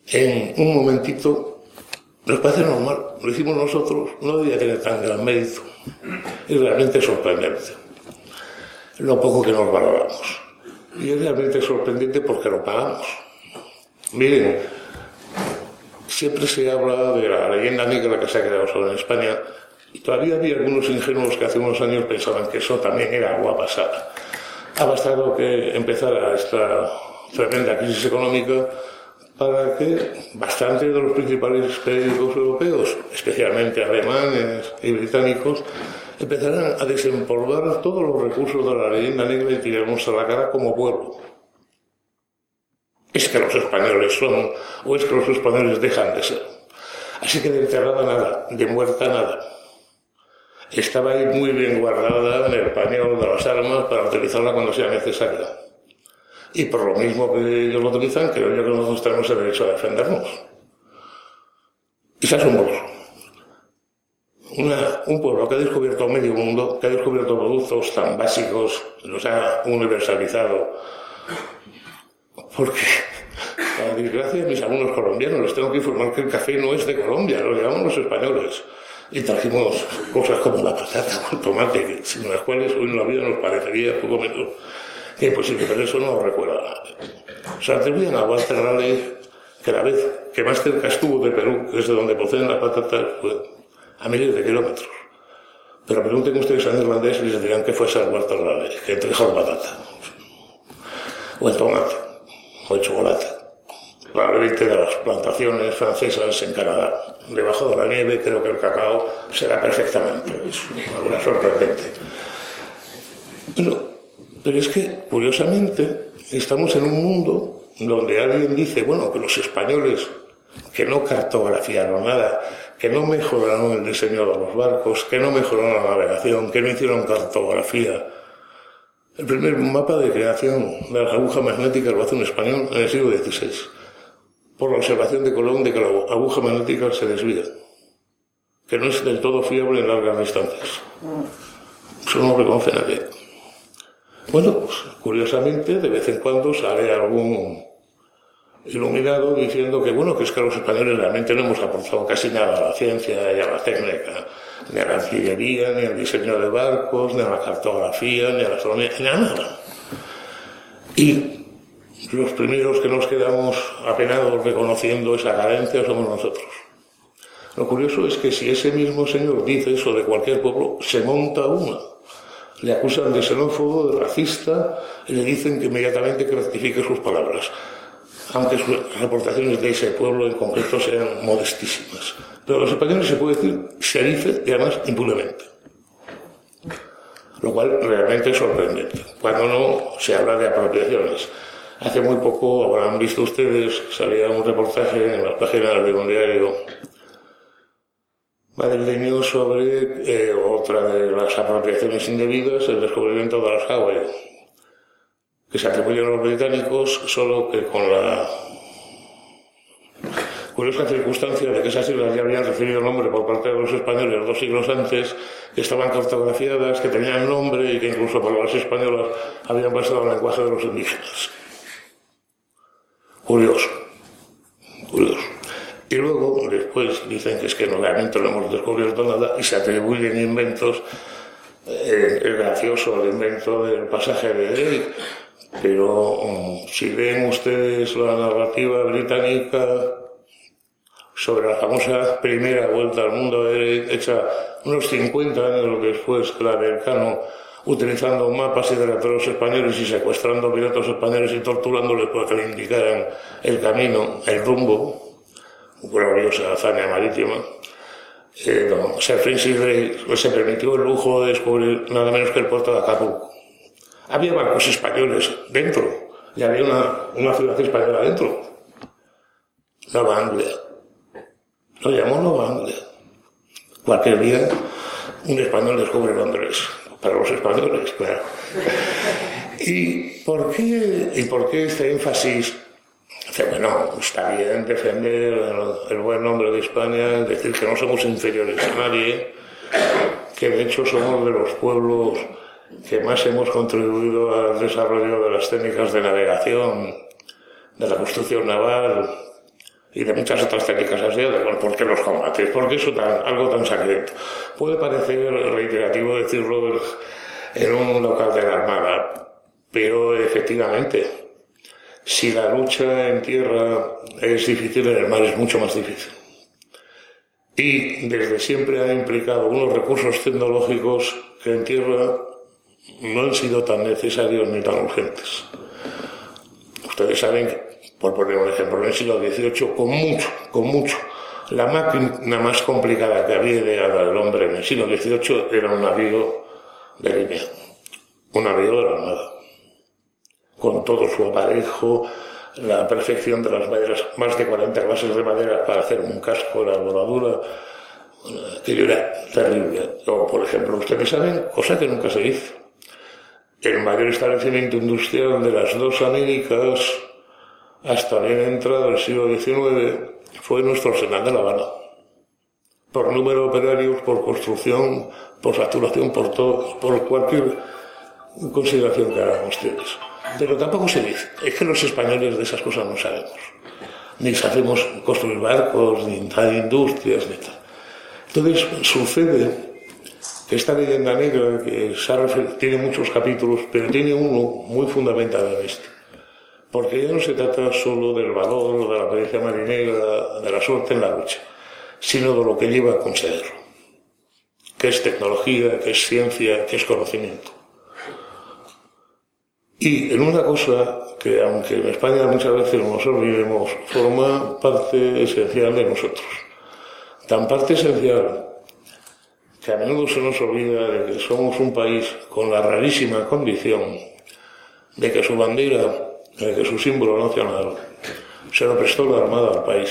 en un momentito nos parece normal. Lo hicimos nosotros, no debería tener tan gran mérito. Es realmente sorprendente. Lo poco que nos valoramos. Y es realmente sorprendente porque lo pagamos. Miren, siempre se habla de la leyenda negra que se ha quedado solo en España y todavía había algunos ingenuos que hace unos años pensaban que eso también era agua pasada. Ha bastado que empezara esta tremenda crisis económica para que bastantes de los principales periódicos europeos, especialmente alemanes y británicos, empezaran a desempolvar todos los recursos de la leyenda negra y tirarnos a la cara como pueblo. Es que los españoles son, o es que los españoles dejan de ser. Así que de enterrada nada, de muerta nada. Estaba ahí muy bien guardada en el pañol de las armas para utilizarla cuando sea necesaria. Y por lo mismo que ellos lo utilizan, creo yo que nosotros tenemos el derecho a defendernos. Quizás somos una, un pueblo que ha descubierto medio mundo, que ha descubierto productos tan básicos, los ha universalizado. Porque, para desgracia de mis alumnos colombianos, les tengo que informar que el café no es de Colombia, lo llevamos los españoles. Y trajimos cosas como la patata o el tomate, sin las cuales hoy en la vida nos parecería poco menos que imposible, pero eso no lo recuerda Se atribuyen a Walter Raleigh que la vez que más cerca estuvo de Perú, desde donde proceden las patatas, fue a miles de kilómetros. Pero pregunten ustedes a irlandeses y les dirán que fue Sir Walter Raleigh, que trajo la patata, o el tomate, o chocolate. Probablemente de las plantaciones francesas en Canadá. Debajo de la nieve creo que el cacao será perfectamente. Es una sorprendente. Pero, pero es que, curiosamente, estamos en un mundo donde alguien dice, bueno, que los españoles que no cartografiaron nada, que no mejoraron el diseño de los barcos, que no mejoraron la navegación, que no hicieron cartografía. El primer mapa de creación de las agujas magnéticas lo hace un español en el siglo XVI, por la observación de Colón de que la aguja magnética se desvía, que no es del todo fiable en largas distancias. Eso no lo reconoce nadie. Bueno, pues curiosamente, de vez en cuando sale algún iluminado diciendo que bueno, que es que los españoles realmente no hemos aportado casi nada a la ciencia y a la técnica, ni a la artillería, ni al diseño de barcos, ni a la cartografía, ni a la astronomía, ni a nada. Y los primeros que nos quedamos apenados reconociendo esa carencia somos nosotros. Lo curioso es que si ese mismo señor dice eso de cualquier pueblo, se monta una. Le acusan de xenófobo, de racista, y le dicen que inmediatamente que rectifique sus palabras aunque sus aportaciones de ese pueblo en concreto sean modestísimas. Pero los españoles se puede decir se dice y además impunemente. Lo cual realmente es sorprendente. Cuando no se habla de apropiaciones. Hace muy poco habrán visto ustedes, salía un reportaje en las páginas de un diario madrileño sobre eh, otra de las apropiaciones indebidas, el descubrimiento de las Hawaii que se atribuyen a los británicos solo que con la curiosa circunstancia de que esas islas ya habían recibido nombre por parte de los españoles dos siglos antes, que estaban cartografiadas, que tenían nombre y que incluso para las españolas habían pasado al lenguaje de los indígenas. Curioso, curioso. Y luego, después dicen que es que no, realmente no hemos descubierto nada y se atribuyen inventos, eh, es gracioso el invento del pasaje de Eric, pero um, si ven ustedes la narrativa británica sobre la famosa primera vuelta al mundo hecha unos 50 años después que la utilizando mapas y los españoles y secuestrando pilotos españoles y torturándoles para que le indicaran el camino, el rumbo, gloriosa hazaña marítima. Eh, Sir Francis Drake se permitió el lujo de descubrir nada menos que el puerto de Acapulco había barcos españoles dentro y había una, ciudad española dentro. Nueva Anglia. Lo llamó Nueva Anglia. Cualquier día un español descubre Londres. Para los españoles, claro. ¿Y por qué, y por qué este énfasis? bueno, está bien defender el buen nombre de España, decir que no somos inferiores a nadie, que de hecho somos de los pueblos que más hemos contribuido al desarrollo de las técnicas de navegación, de la construcción naval y de muchas otras técnicas así, ¿por qué los combates? ¿Por qué eso tan, algo tan secreto? Puede parecer reiterativo decirlo en un local de la Armada, pero efectivamente, si la lucha en tierra es difícil, en el mar es mucho más difícil. Y desde siempre ha implicado unos recursos tecnológicos que en tierra no han sido tan necesarios ni tan urgentes. Ustedes saben, por poner un ejemplo, en el siglo XVIII, con mucho, con mucho, la máquina más complicada que había llegado al hombre en el siglo XVIII era un navío de línea, un navío de la Armada, con todo su aparejo, la perfección de las maderas, más de 40 bases de madera para hacer un casco, la voladura, aquello era terrible. O, por ejemplo, ustedes saben, cosa que nunca se hizo, el mayor establecimiento industrial de las dos Américas hasta bien entrado el siglo XIX fue nuestro arsenal de La Habana. Por número de operarios, por construcción, por facturación, por todo, por cualquier consideración que hagan ustedes. Pero tampoco se dice, es que los españoles de esas cosas no sabemos. Ni sabemos construir barcos, ni tal industrias, ni tal. Entonces sucede esta leyenda negra, que tiene muchos capítulos, pero tiene uno muy fundamental en este. Porque ya no se trata solo del valor, de la pericia marinera, de la suerte en la lucha, sino de lo que lleva a conseguirlo. Que es tecnología, que es ciencia, que es conocimiento. Y en una cosa que, aunque en España muchas veces nos olvidemos, forma parte esencial de nosotros. Tan parte esencial que a menudo se nos olvida de que somos un país con la rarísima condición de que su bandera, de que su símbolo nacional, se lo prestó la Armada al país,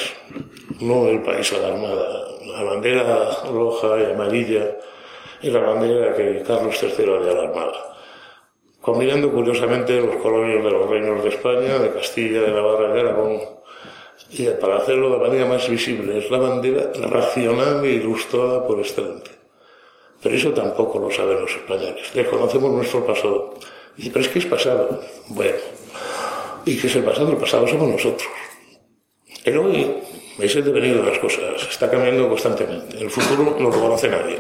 no el país a la Armada. La bandera roja y amarilla y la bandera que Carlos III había a la Armada combinando curiosamente los colonios de los reinos de España, de Castilla, de Navarra y de Aragón. Y para hacerlo de manera más visible, es la bandera racional e ilustrada por excelente. Pero eso tampoco lo saben los españoles. Desconocemos nuestro pasado. Y pero es que es pasado. Bueno, ¿y qué es el pasado? El pasado somos nosotros. El hoy es el devenir de las cosas. Está cambiando constantemente. El futuro no lo conoce nadie.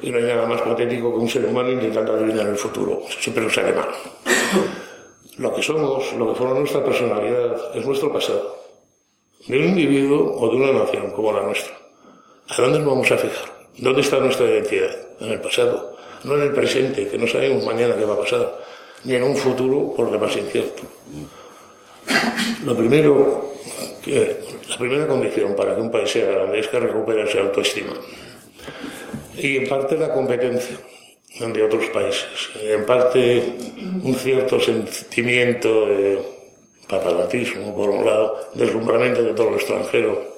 Y no hay nada más patético que un ser humano intentando adivinar el futuro. Siempre nos sale mal. Lo que somos, lo que forma nuestra personalidad, es nuestro pasado. De un individuo o de una nación como la nuestra. ¿A dónde nos vamos a fijar? ¿Dónde está nuestra identidad? En el pasado, no en el presente, que no sabemos mañana qué va a pasar, ni en un futuro, por demás incierto. Lo primero, que, la primera condición para que un país sea grande es que recupere su autoestima. Y en parte la competencia de otros países, en parte un cierto sentimiento de patalatismo, por un lado, deslumbramiento de todo lo extranjero,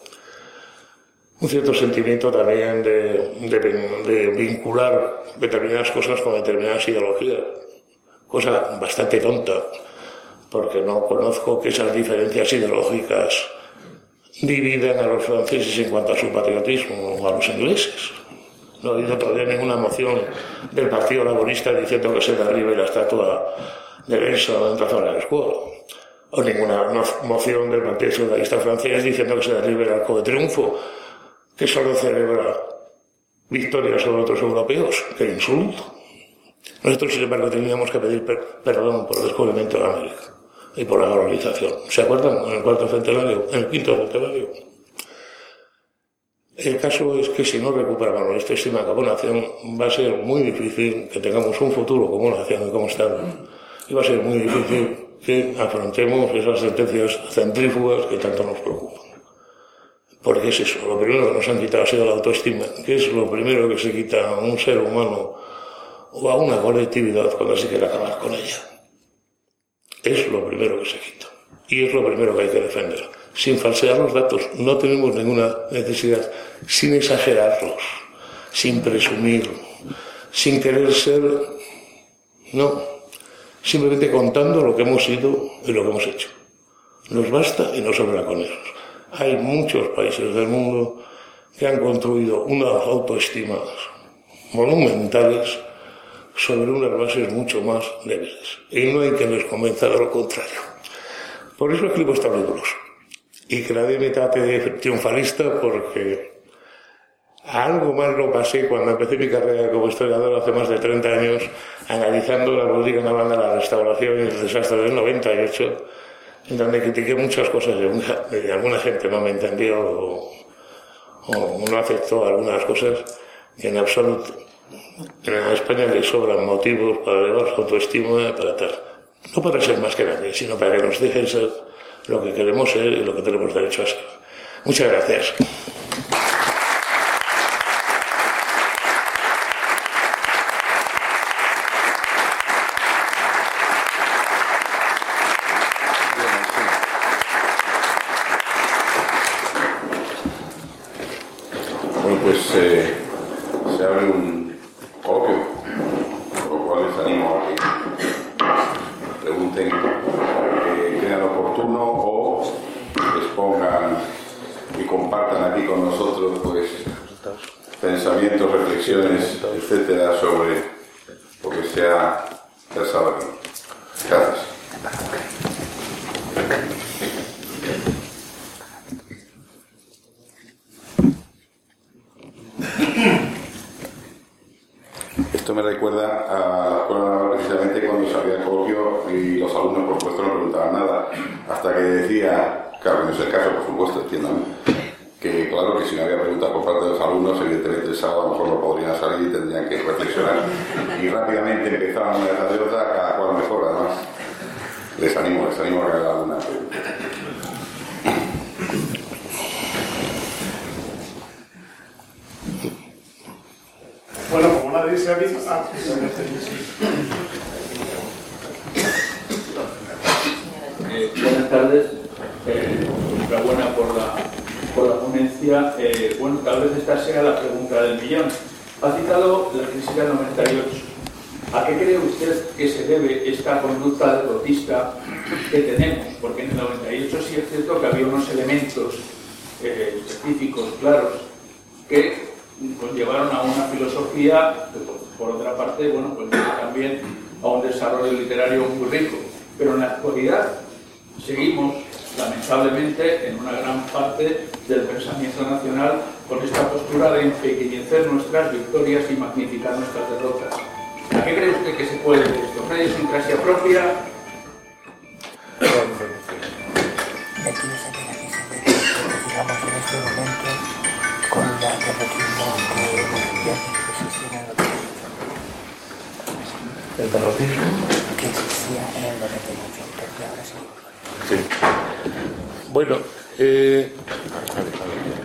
un cierto sentimiento también de, de, vincular determinadas cosas con determinadas ideologías, cosa bastante tonta, porque no conozco que esas diferencias ideológicas dividan a los franceses en cuanto a su patriotismo o a los ingleses. No ha habido todavía ninguna moción del Partido Laborista diciendo que se derribe la estatua de Benson en Trafalgar Square. O ninguna moción del Partido Socialista francés diciendo que se derribe el Arco de Triunfo, que solo celebra victorias sobre otros europeos. ¡Qué insulto! Nosotros, sin embargo, teníamos que pedir perdón por el descubrimiento de América y por la globalización. ¿Se acuerdan? En el cuarto centenario, en el quinto centenario. El caso es que si no recuperamos nuestra estima como nación, va a ser muy difícil que tengamos un futuro como nación y como Estado. Y va a ser muy difícil que afrontemos esas sentencias centrífugas que tanto nos preocupan. Porque es eso, lo primero que nos han quitado ha sido la autoestima, que es lo primero que se quita a un ser humano o a una colectividad cuando se quiere acabar con ella. Es lo primero que se quita. Y es lo primero que hay que defender sin falsear los datos. No tenemos ninguna necesidad, sin exagerarlos, sin presumir, sin querer ser, no, simplemente contando lo que hemos sido y lo que hemos hecho. Nos basta y nos sobra con eso. Hay muchos países del mundo que han construido unas autoestimas monumentales sobre unas bases mucho más débiles. Y no hay que les convencer de lo contrario. Por eso escribo estos libros y que nadie me trate de triunfalista porque algo más lo pasé cuando empecé mi carrera como historiador hace más de 30 años, analizando la política naval la restauración y el desastre del 98, en donde critiqué muchas cosas y alguna gente no me entendió o, no aceptó algunas cosas que en absoluto en España le sobran motivos para elevar su autoestima para tal. no para ser más que nadie, sino para que nos dejen ser lo que queremos ser y lo que tenemos derecho a ser. Muchas gracias. Actualidad seguimos, lamentablemente, en una gran parte del pensamiento nacional con esta postura de empequeñecer nuestras victorias y magnificar nuestras derrotas. ¿A qué cree usted que se puede de esto? ¿Una idiosincrasia propia? Digamos, en este momento, con la derrotismo que ya existía en el ¿El derrotismo? que existía en el 98, porque ahora sí. Bueno, eh,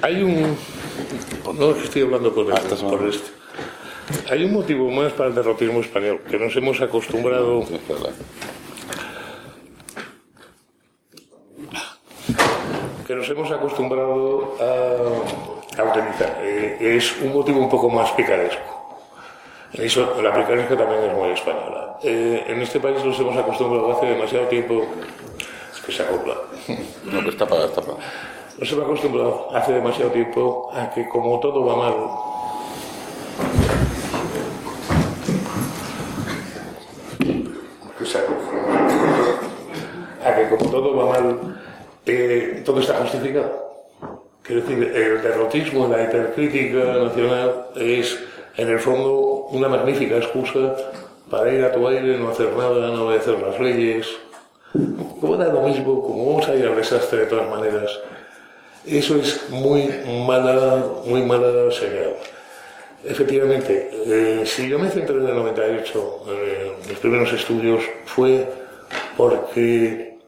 hay un... No estoy hablando por, el, por este. Hay un motivo más para el derrotismo español, que nos hemos acostumbrado que nos hemos acostumbrado a, a utilizar. Eh, es un motivo un poco más picaresco. E iso, a picaresca tamén é moi española. Eh, en este país nos hemos acostumbrado hace demasiado tiempo que se acopla. No, que está para, está para. Nos hemos acostumbrado hace demasiado tiempo a que como todo va mal, que se acopla. A que como todo va mal, eh, todo está justificado. Quiero decir, el derrotismo, la hipercrítica nacional es en el fondo, una magnífica excusa para ir a tu aire, no hacer nada, no obedecer las leyes. Como da lo mismo, como vamos a ir al desastre de todas maneras. Eso es muy mala, muy mala señal. Efectivamente, eh, si yo me centré en el 98, eh, mis primeros estudios, fue porque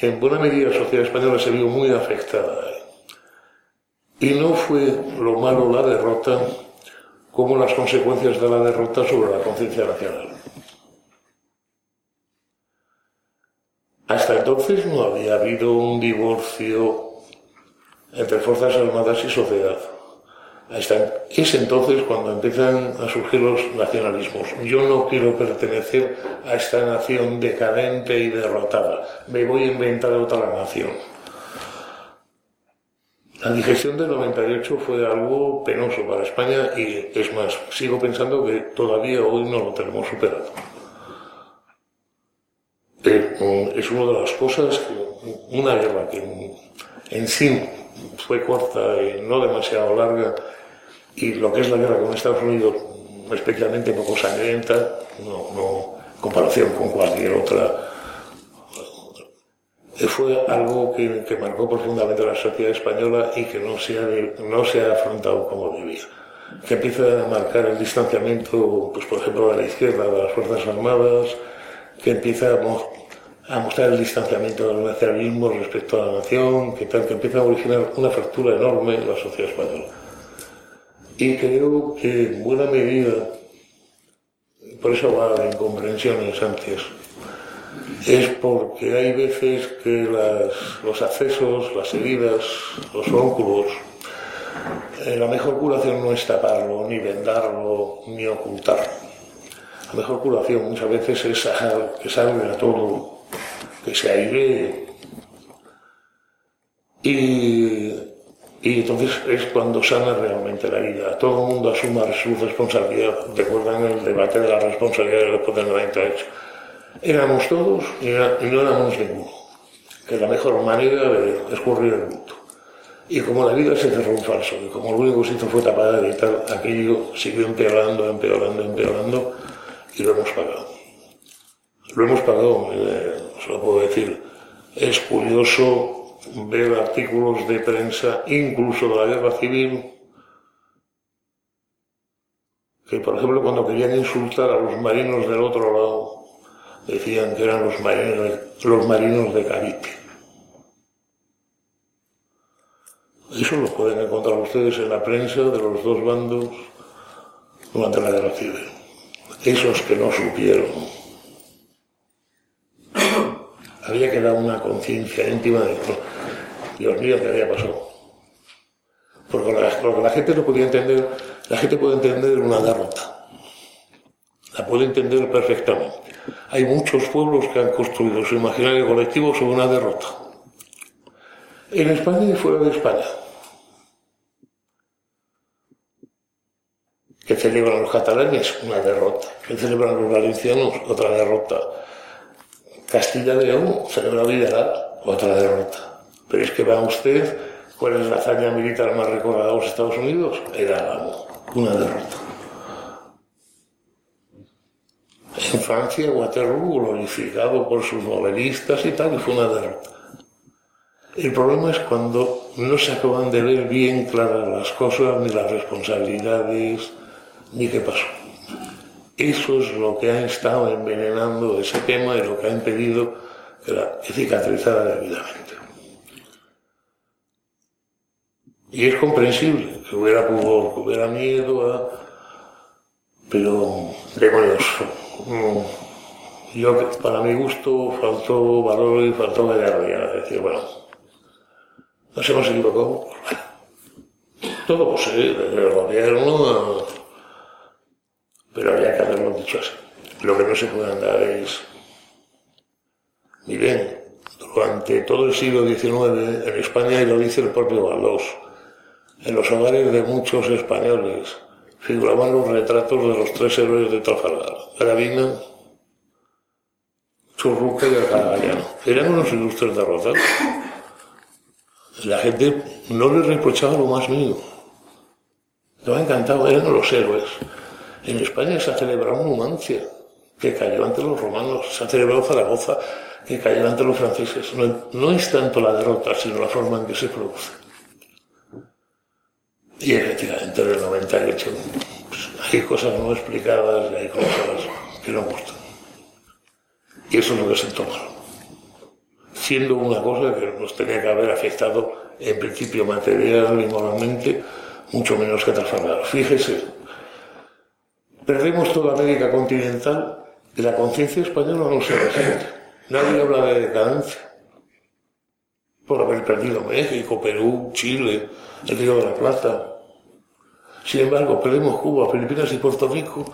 en buena medida la sociedad española se vio muy afectada. Y no fue lo malo la derrota como las consecuencias de la derrota sobre la conciencia nacional. Hasta entonces no había habido un divorcio entre Fuerzas Armadas y sociedad. Hasta es entonces cuando empiezan a surgir los nacionalismos. Yo no quiero pertenecer a esta nación decadente y derrotada. Me voy a inventar otra nación. La digestión del 98 fue algo penoso para España y es más, sigo pensando que todavía hoy no lo tenemos superado. Eh, Es una de las cosas que una guerra que en sí fue corta y no demasiado larga y lo que es la guerra con Estados Unidos especialmente poco sangrienta, no, no comparación con cualquier otra fue algo que, que, marcó profundamente la sociedad española y que no se ha, no se ha afrontado como debía. Que empieza a marcar el distanciamiento, pues, por ejemplo, de la izquierda, de las Fuerzas Armadas, que empieza a, mostrar el distanciamiento del nacionalismo respecto a la nación, que tal, que empieza a originar una fractura enorme en la sociedad española. Y creo que en buena medida, por eso va de incomprensiones antes, es porque hay veces que los accesos, las heridas, los ónculos, eh, la mejor curación no es taparlo, ni vendarlo, ni ocultarlo. La mejor curación muchas veces es dejar que salga todo, que se aire. Y, y entonces es cuando sana realmente la vida. Todo el mundo asuma su responsabilidad. Recuerdan el debate de la responsabilidad del 98. Éramos todos y, no éramos ninguno. Que es la mejor manera de escurrir el bulto. Y como la vida se cerró un falso, y como lo único que se hizo fue tapar y tal, aquello siguió empeorando, empeorando, empeorando, y lo hemos pagado. Lo hemos pagado, eh, os lo puedo decir. Es curioso ver artículos de prensa, incluso de la guerra civil, que por ejemplo cuando querían insultar a los marinos del otro lado, decían que eran los marinos de, los. Eso lo pueden encontrar ustedes en la prensa de los dos bandos durante la guerra civil. Esos que no supieron. Había que dar una conciencia íntima de Dios mío, ¿qué había pasado? Porque lo que la gente no podía entender, la gente puede entender una derrota. La puede entender perfectamente. Hay muchos pueblos que han construido su imaginario colectivo sobre una derrota. En España y fuera de España. que celebran los catalanes, una derrota. Que celebran los valencianos, otra derrota. Castilla y León celebra Vidalat, otra derrota. Pero es que va usted, ¿cuál es la hazaña militar más recordada de los Estados Unidos? Era una derrota. En Francia, Waterloo, glorificado por sus novelistas y tal, y fue una derrota. El problema es cuando no se acaban de ver bien claras las cosas, ni las responsabilidades, ni qué pasó. Eso es lo que ha estado envenenando ese tema y lo que ha impedido que, la, cicatrizara debidamente. Y es comprensible que hubiera pudor, que hubiera miedo a... Pero, demonios, yo, para mi gusto, faltó valor y faltó gallardía. Es decir, bueno, nos hemos equivocado. ¿eh? desde el gobierno, pero había que haberlo dicho así. Lo que no se puede andar es. Miren, durante todo el siglo XIX en España, y lo dice el propio Galdós, en los hogares de muchos españoles figuraban los retratos de los tres héroes de Trafalgar: Gravina, Churruca y Argallano. Eran unos ilustres derrotados. La gente no les reprochaba lo más mínimo. Estaba encantado, eran los héroes. En España se ha celebrado Numancia, que cayó ante los romanos, se ha celebrado Zaragoza, que cayó ante los franceses. No, no es tanto la derrota, sino la forma en que se produce. Y efectivamente en el 98 pues, hay cosas no explicadas hay cosas que no gustan. Y eso es lo que se toma. Siendo una cosa que nos tenía que haber afectado en principio material y moralmente, mucho menos que Trafalgar. Fíjese, Perdemos toda América continental y la conciencia española no se resiente. Nadie habla de decadencia. Por haber perdido México, Perú, Chile, el Río de la Plata. Sin embargo, perdemos Cuba, Filipinas y Puerto Rico.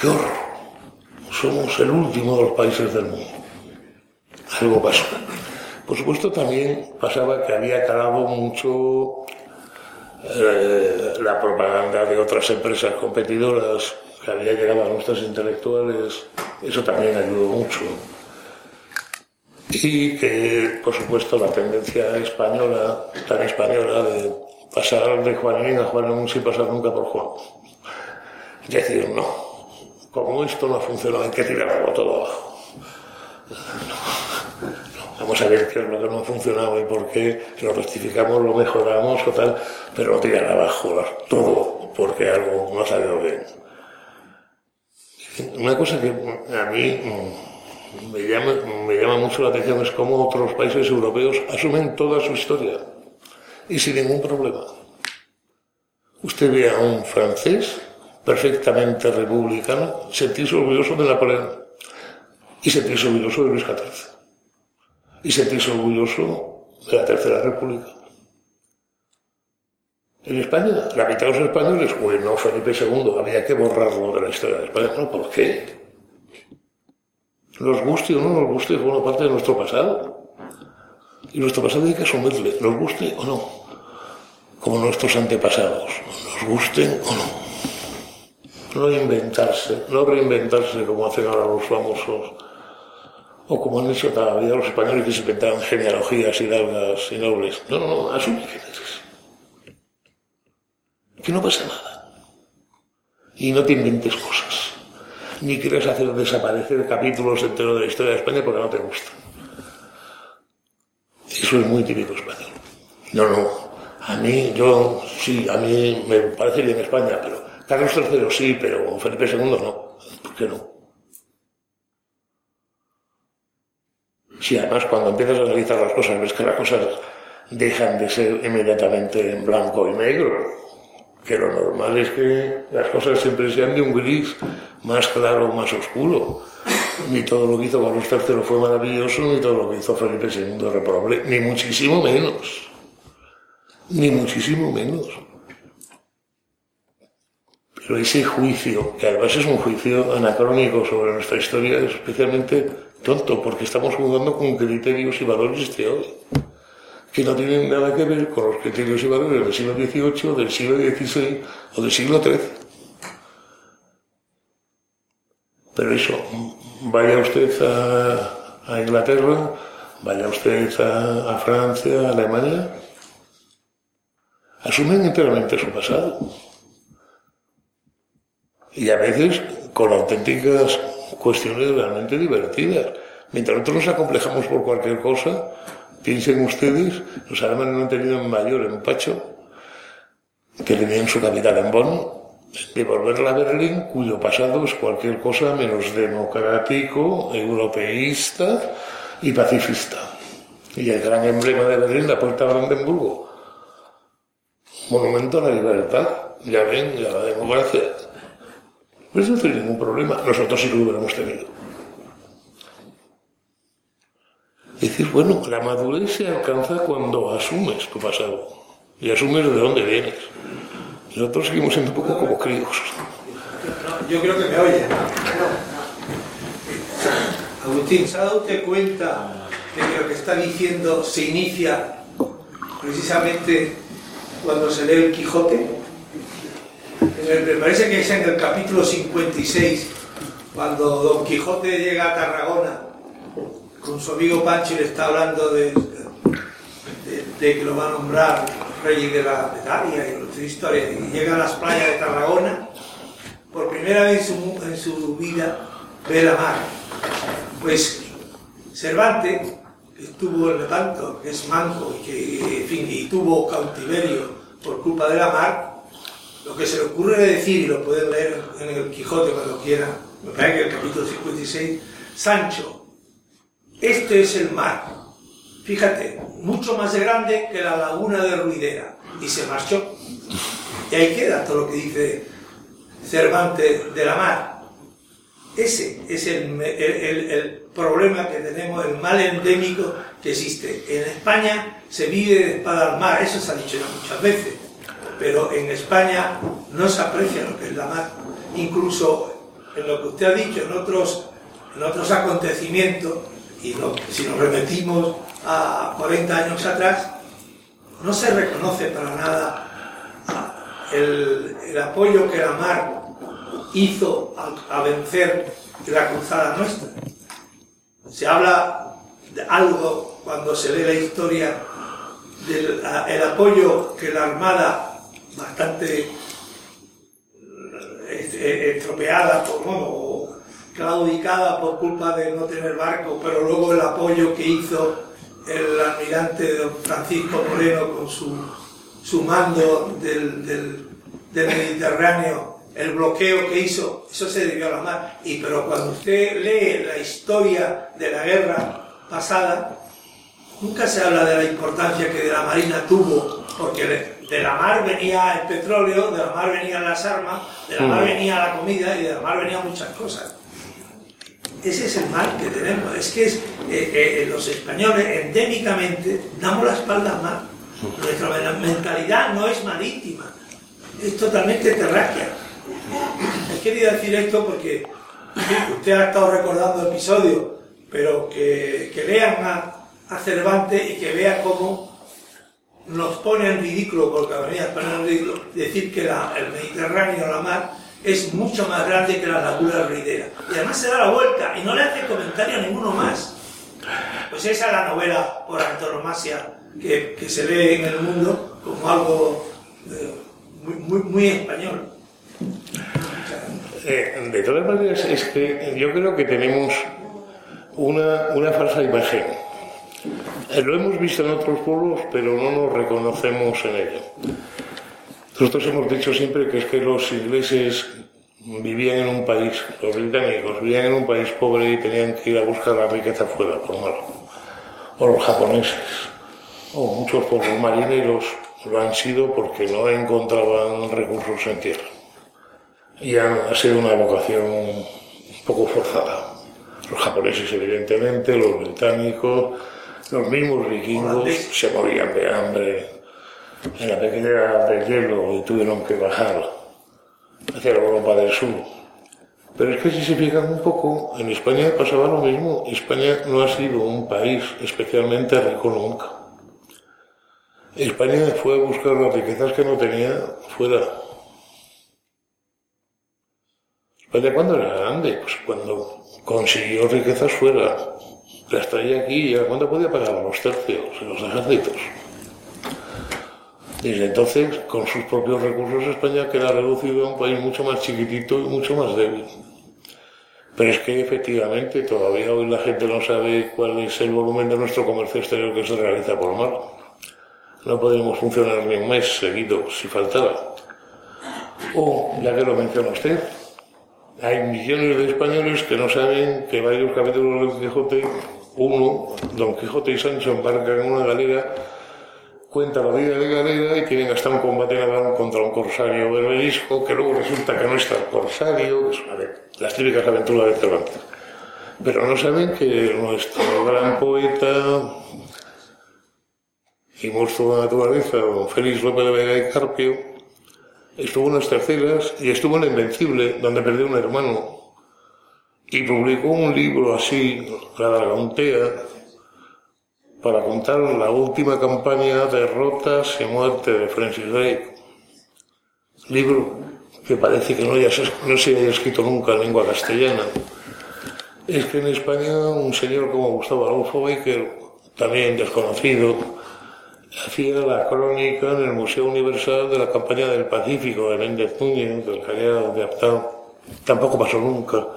¡Qué horror! Somos el último de los países del mundo. Algo pasó. Por supuesto, también pasaba que había calado mucho eh, la propaganda de otras empresas competidoras que había llegado a nuestros intelectuales, eso también ayudó mucho. Y que, por supuesto, la tendencia española, tan española, de pasar de Juanín a Juan sin pasar nunca por Juan. Es decir, no, como esto no ha funcionado, hay que tirarlo todo abajo. Vamos a ver qué es lo que no ha funcionado y por qué, lo rectificamos, lo mejoramos o tal, pero no tirar abajo todo porque algo no ha salido bien. Una cosa que a mí mm, me llama, me llama mucho la atención es cómo otros países europeos asumen toda su historia y sin ningún problema. Usted ve a un francés perfectamente republicano sentirse orgulloso de Napoleón y sentirse orgulloso de Luis XIV y sentirse orgulloso de la Tercera República. En España, la mitad de los españoles, bueno, Felipe II, había que borrarlo de la historia de España. No, ¿por qué? Nos guste o no nos guste, forma parte de nuestro pasado. Y nuestro pasado hay que asumirle, nos guste o no. Como nuestros antepasados, nos gusten o no. No inventarse, no reinventarse como hacen ahora los famosos, o como han hecho todavía los españoles que se inventaban genealogías hidalgas y nobles. No, no, no, asume quién. Que no pasa nada. Y no te inventes cosas. Ni quieras hacer desaparecer capítulos enteros de la historia de España porque no te gusta. Eso es muy típico español. No, no. A mí, yo, sí, a mí me parece bien España, pero Carlos III sí, pero Felipe II no. ¿Por qué no? Sí, además cuando empiezas a analizar las cosas, ves que las cosas dejan de ser inmediatamente en blanco y negro. Que lo normal es que las cosas siempre sean de un gris más claro más oscuro. Ni todo lo que hizo Carlos III fue maravilloso, ni todo lo que hizo Felipe II reprobable, ni muchísimo menos. Ni muchísimo menos. Pero ese juicio, que además es un juicio anacrónico sobre nuestra historia, es especialmente tonto, porque estamos jugando con criterios y valores de hoy, que no tienen nada que ver con los criterios y valores del siglo XVIII, del siglo XVI o del siglo XIII. Pero eso, vaya usted a, Inglaterra, vaya usted a, a Francia, a Alemania, asumen enteramente su pasado. Y a veces con auténticas cuestiones realmente divertidas. Mientras nosotros nos acomplejamos por cualquier cosa, piensen ustedes, los alemanes no han tenido mayor empacho que tenían su capital en Bonn, de a Berlín, cuyo pasado es cualquier cosa menos democrático, europeísta y pacifista. Y el gran emblema de Berlín, la Puerta de Brandenburgo, monumento a la libertad, ya ven, ya la democracia. Pues no tiene ningún problema, nosotros sí lo hubiéramos tenido. Es decir, bueno, la madurez se alcanza cuando asumes tu pasado y asumes de dónde vienes. Nosotros seguimos siendo un poco como críos. Yo creo que me oye. Agustín, ¿se ha dado usted cuenta de que lo que está diciendo se inicia precisamente cuando se lee el Quijote? Me parece que es en el capítulo 56, cuando Don Quijote llega a Tarragona con su amigo Pancho y le está hablando de, de, que lo va a nombrar rey de la Italia y otra historia, y llega a las playas de Tarragona, por primera vez en su, en su vida ve la mar. Pues Cervantes, que estuvo en que es manco y que fin, y tuvo cautiverio por culpa de la mar, lo que se le ocurre decir, y lo pueden leer en el Quijote cuando quieran, me parece que el capítulo 56, Sancho, este es el mar. Fíjate, mucho más grande que la laguna de Ruidera. Y se marchó. Y ahí queda todo lo que dice Cervantes de la mar. Ese es el, problema que tenemos, el mal endémico que existe. En España se vive de espada al mar, eso se ha dicho ya muchas veces, pero en España no se aprecia lo que es la mar. Incluso en lo que usted ha dicho, en otros, en otros acontecimientos, y si nos remetimos a 40 años atrás, no se reconoce para nada el, el apoyo que la mar hizo a, vencer la cruzada nuestra. Se habla de algo cuando se lee la historia del el apoyo que la Armada, bastante estropeada por, claudicada por culpa de no tener barco, pero luego el apoyo que hizo el almirante don Francisco Moreno con su, su mando del, del, del Mediterráneo el bloqueo que hizo, eso se debió a la mar. Y pero cuando usted lee la historia de la guerra pasada, nunca se habla de la importancia que de la Marina tuvo, porque de, de la mar venía el petróleo, de la mar venían las armas, de la mar venía la comida y de la mar venían muchas cosas. Ese es el mal que tenemos. Es que eh, eh, los españoles endémicamente damos la espalda al mar. Nuestra mentalidad no es marítima, es totalmente terráquea. He querido decir esto porque usted ha estado recordando episodios, pero que, que lean a, Cervantes y que vea cómo nos pone en ridículo, porque venía poner en ridículo, decir que la- el Mediterráneo, la mar, es mucho más grande que la laguna Reidera. Y además se da la vuelta y no le hace comentario a ninguno más. Pues esa es la novela por antonomasia que, que se lee en el mundo como algo eh, muy, muy, muy español. Eh, de todas maneras, es que yo creo que tenemos una, una falsa imagen. Eh, Lo hemos visto en otros pueblos, pero no nos reconocemos en ello. Nosotros hemos dicho siempre que es que los ingleses vivían en un país, los británicos vivían en un país pobre y tenían que ir a buscar la riqueza fuera, por mar. O los japoneses, o muchos pueblos marineros lo han sido porque no encontraban recursos en tierra y ha, sido una vocación un poco forzada. Los japoneses, evidentemente, los británicos, los mismos vikingos se morían de hambre en la pequeña del hielo y tuvieron que bajar hacia la Europa del Sur. Pero es que si se fijan un poco, en España pasaba lo mismo. España no ha sido un país especialmente rico nunca. España fue a buscar las riquezas que no tenía fuera. España cuando era grande, pues cuando consiguió riquezas fuera, las traía aquí y ya cuando podía pagar los tercios en los ejércitos. Desde entonces, con sus propios recursos, España queda reducido a un país mucho más chiquitito y mucho más débil. Pero es que efectivamente todavía hoy la gente no sabe cuál es el volumen de nuestro comercio exterior que se realiza por mar. No podemos funcionar ni un mes seguido si faltara. O, ya que lo menciona usted, hay millones de españoles que no saben que varios capítulos de Don Quijote, uno, Don Quijote y Sancho embarcan en una galera, cuenta la vida de Galera e queren hasta un combate naval contra un corsario berberisco que luego resulta que no está el corsario, que son las típicas aventuras de Cervantes. Pero no saben que nuestro gran poeta y monstruo de la naturaleza, don Félix López de Vega y Carpio, estuvo en las terceras y estuvo en la Invencible, donde perdió un hermano, y publicó un libro así, La Dragontea, para contar la última campaña de rotas y muerte de Francis Drake, libro que parece que no, haya, no se haya escrito nunca en lengua castellana. Es que en España un señor como Gustavo Adolfo Baker, también desconocido, hacía la crónica en el Museo Universal de la campaña del Pacífico de Méndez Núñez, del Callao, de Aptao. Tampoco pasó nunca.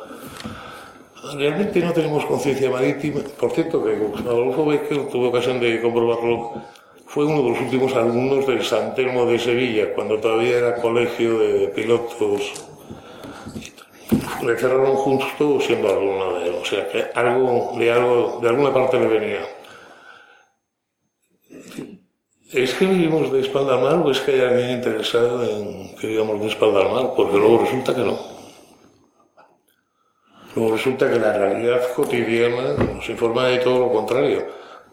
Realmente no tenemos conciencia marítima. Por cierto, que Adolfo Becker tuve ocasión de comprobarlo. Fue uno de los últimos alumnos del San Telmo de Sevilla, cuando todavía era colegio de pilotos. Le cerraron justo siendo alumno de él. O sea que algo de, algo, de alguna parte le venía. ¿Es que vivimos de espalda al mar o es que hay alguien interesado en que vivamos de espalda al mar? Porque luego resulta que no. Luego resulta que la realidad cotidiana nos informa de todo lo contrario.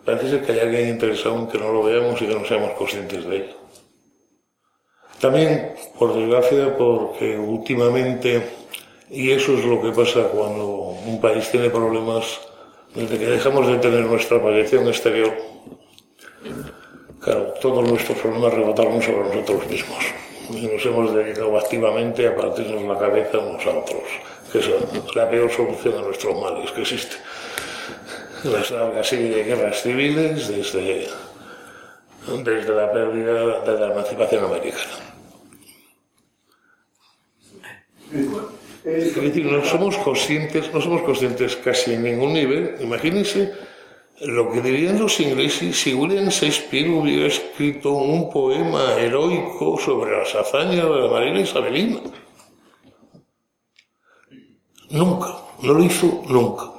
Parece ser que hay alguien interesado en que no lo veamos y que no seamos conscientes de ello. También, por desgracia, porque últimamente, y eso es lo que pasa cuando un país tiene problemas, desde que dejamos de tener nuestra proyección exterior, Claro, todos nuestros problemas rebotaron sobre nosotros mismos. Y nos hemos dedicado activamente a partirnos la cabeza unos a otros, es la peor solución a nuestros males que existe. Las largas de guerras civiles desde, desde la pérdida de la emancipación americana. Es decir, no somos conscientes, no somos conscientes casi en ningún nivel. Imagínense lo que dirían los ingleses si William Shakespeare hubiera escrito un poema heroico sobre las hazañas de la Marina Isabelina. Nunca, non lo hizo nunca.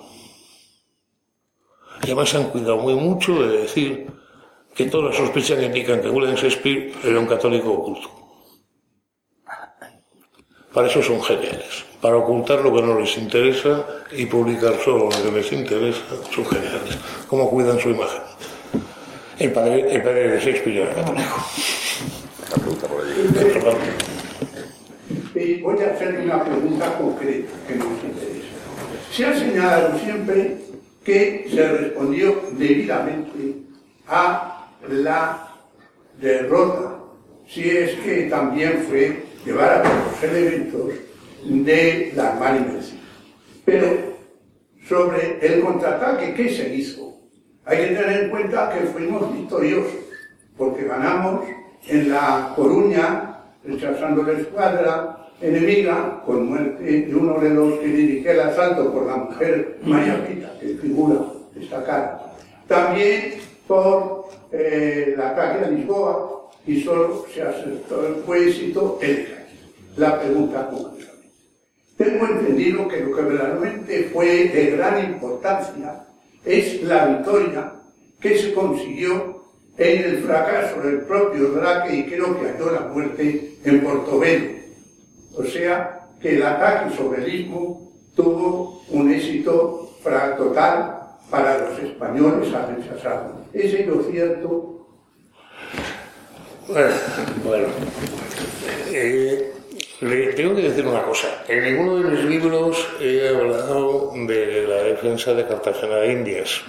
E además han cuidado moi mucho de decir que todas as sospechas que indican que William Shakespeare era un católico oculto. Para eso son geniales. Para ocultar lo que no les interesa y publicar solo lo que les interesa, son geniales. Cómo cuidan su imagen. El padre, el padre de Shakespeare era católico. La pregunta por allí. Voy a hacer una pregunta concreta que nos interesa. Se ha señalado siempre que se respondió debidamente a la derrota, si es que también fue llevar a los elementos de la Armada. Pero sobre el contraataque que se hizo, hay que tener en cuenta que fuimos victoriosos, porque ganamos en La Coruña, rechazando la escuadra enemiga, con muerte de uno de los que dirigía el asalto por la mujer María Pita, que figura destacada. También por eh, el ataque a Lisboa, y solo se acertó, fue éxito el La pregunta concretamente. Tengo entendido que lo que verdaderamente fue de gran importancia es la victoria que se consiguió en el fracaso del propio Drake y creo que halló la muerte en Portobelo. O sea, que el ataque sobre el istmo tuvo un éxito total para los españoles a rechazarlo. ¿Es ello cierto? Bueno, bueno. Eh, le tengo que decir una cosa. En ninguno de mis libros he hablado de la defensa de Cartagena de Indias.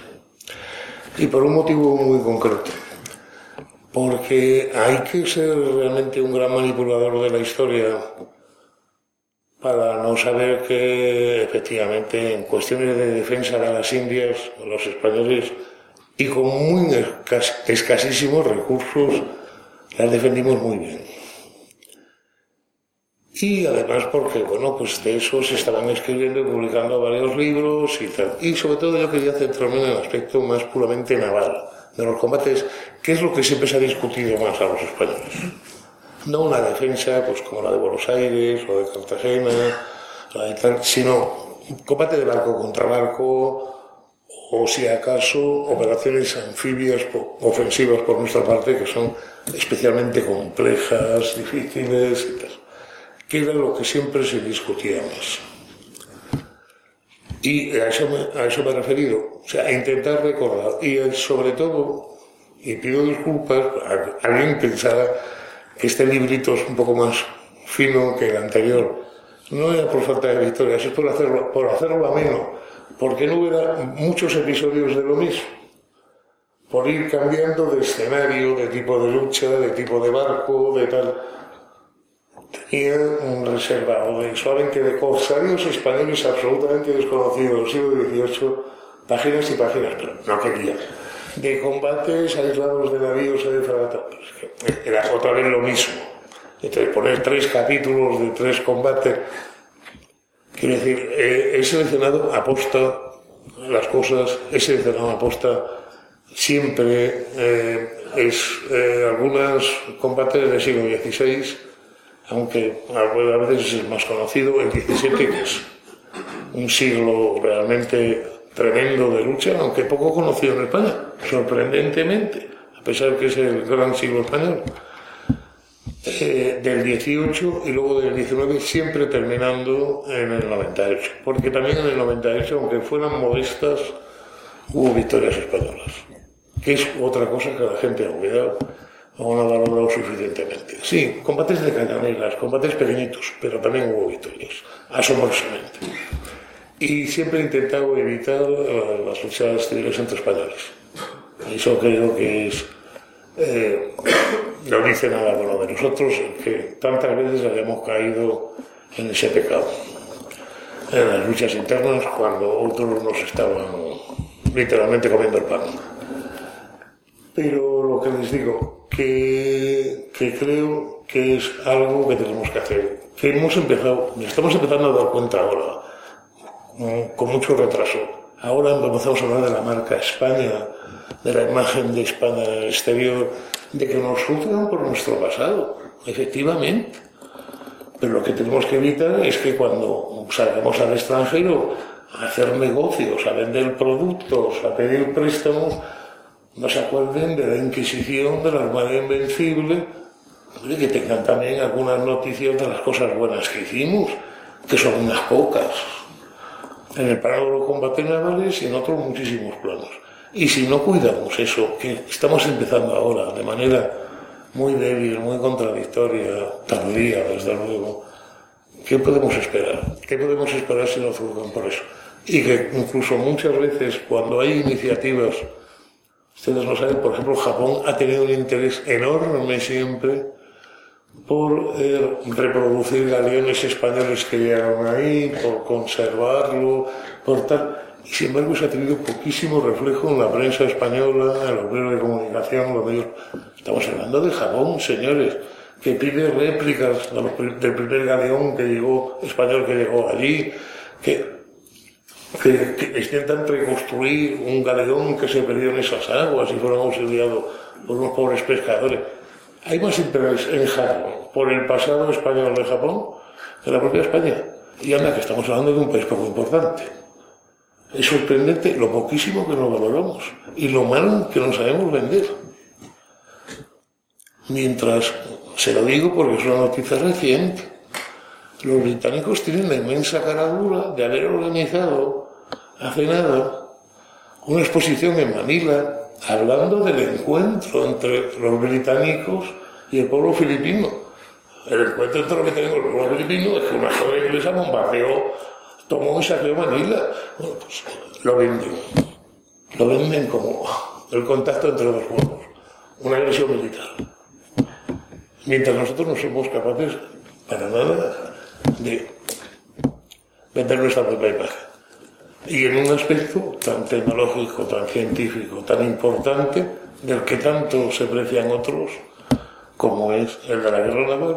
Y por un motivo muy concreto. Porque hay que ser realmente un gran manipulador de la historia para no saber que efectivamente en cuestiones de defensa de las Indias, los españoles, y con muy escas- escasísimos recursos, las defendimos muy bien. Y además porque, bueno, pues de eso se estaban escribiendo y publicando varios libros y tal. Y sobre todo yo quería centrarme en el aspecto más puramente naval de los combates, que es lo que siempre se ha discutido más a los españoles. No una defensa pues, como la de Buenos Aires o de Cartagena, la de tal, sino un combate de barco contra barco, o si acaso operaciones anfibias ofensivas por nuestra parte que son especialmente complejas, difíciles y tal, que era lo que siempre se discutía más. Y a eso me, a eso me he referido, o sea, a intentar recordar y sobre todo, y pido disculpas, a- alguien pensara que este librito es un poco más fino que el anterior. No era por falta de victorias, es por hacerlo, por hacerlo ameno, porque no hubiera muchos episodios de lo mismo. Por ir cambiando de escenario, de tipo de lucha, de tipo de barco, de tal. Tenía un reservado de, de corsarios españoles absolutamente desconocidos del siglo XVIII, páginas y páginas, pero no quería. De combates aislados de navíos y de fragatas, era otra vez lo mismo. Entonces, poner tres capítulos de tres combates, quiero decir, eh, he seleccionado aposta las cosas, he seleccionado aposta siempre eh, es eh, algunos combates del siglo XVI, aunque a veces es el más conocido, el XVII, que es un siglo realmente tremendo de lucha, aunque poco conocido en España, sorprendentemente, a pesar que es el gran siglo español. Eh, del 18 y luego del 19 siempre terminando en el 98, porque también en el 98, aunque fueran modestas, hubo victorias españolas, que es otra cosa que la gente ha olvidado ou non valorou suficientemente. Sí, combates de cañaneiras, combates pequeñitos, pero tamén houve vitorias, Y E sempre intentado evitar eh, uh, as luchas civiles entre españoles. Iso creo que es... Eh, non dice nada bueno de nosotros, que tantas veces habíamos caído en ese pecado. En as luchas internas, cuando outros nos estaban literalmente comiendo el pan. Pero lo que les digo que, creo que es algo que tenemos que hacer que hemos empezado estamos empezando a dar cuenta ahora mm, con mucho retraso ahora empezamos a hablar de la marca España de la imagen de España en el exterior, de que nos juzgan por nuestro pasado, efectivamente. Pero lo que tenemos que evitar es que cuando salgamos al extranjero a hacer negocios, a vender productos, a pedir préstamos, no se acuerden de la Inquisición, de la Armada Invencible, y que tengan también algunas noticias de las cosas buenas que hicimos, que son unas pocas. En el plano de los combates navales y en otros muchísimos planos. Y si no cuidamos eso, que estamos empezando ahora de manera muy débil, muy contradictoria, tardía, desde luego, ¿qué podemos esperar? ¿Qué podemos esperar si no juzgan por eso? Y que incluso muchas veces cuando hay iniciativas Ustedes no saben, por ejemplo, Japón ha tenido un interés enorme siempre por eh, reproducir galeones españoles que llegaron ahí, por conservarlo, por tal. Y sin embargo, se ha tenido poquísimo reflejo en la prensa española, en los medios de comunicación, los medios. Estamos hablando de Japón, señores, que pide réplicas del primer galeón que llegó, español que llegó allí, que que, que intentan reconstruir un galeón que se perdió en esas aguas y fueron auxiliados por unos pobres pescadores. Hay más interés en Japón por el pasado español de Japón que la propia España. Y anda, que estamos hablando de un país poco importante. Es sorprendente lo poquísimo que nos valoramos y lo mal que nos sabemos vender. Mientras, se lo digo porque es una noticia reciente, los británicos tienen la inmensa caradura de haber organizado hace nada una exposición en Manila hablando del encuentro entre los británicos y el pueblo filipino. El encuentro entre lo que tenemos el pueblo filipino es que una sola inglesa bombardeó, tomó y saqueó Manila. Bueno, pues lo venden. Lo venden como el contacto entre dos pueblos. Una agresión militar. Mientras nosotros no somos capaces para nada de vender nuestra propia imagen. Y en un aspecto tan tecnológico, tan científico, tan importante, del que tanto se precian otros, como es el de la guerra naval,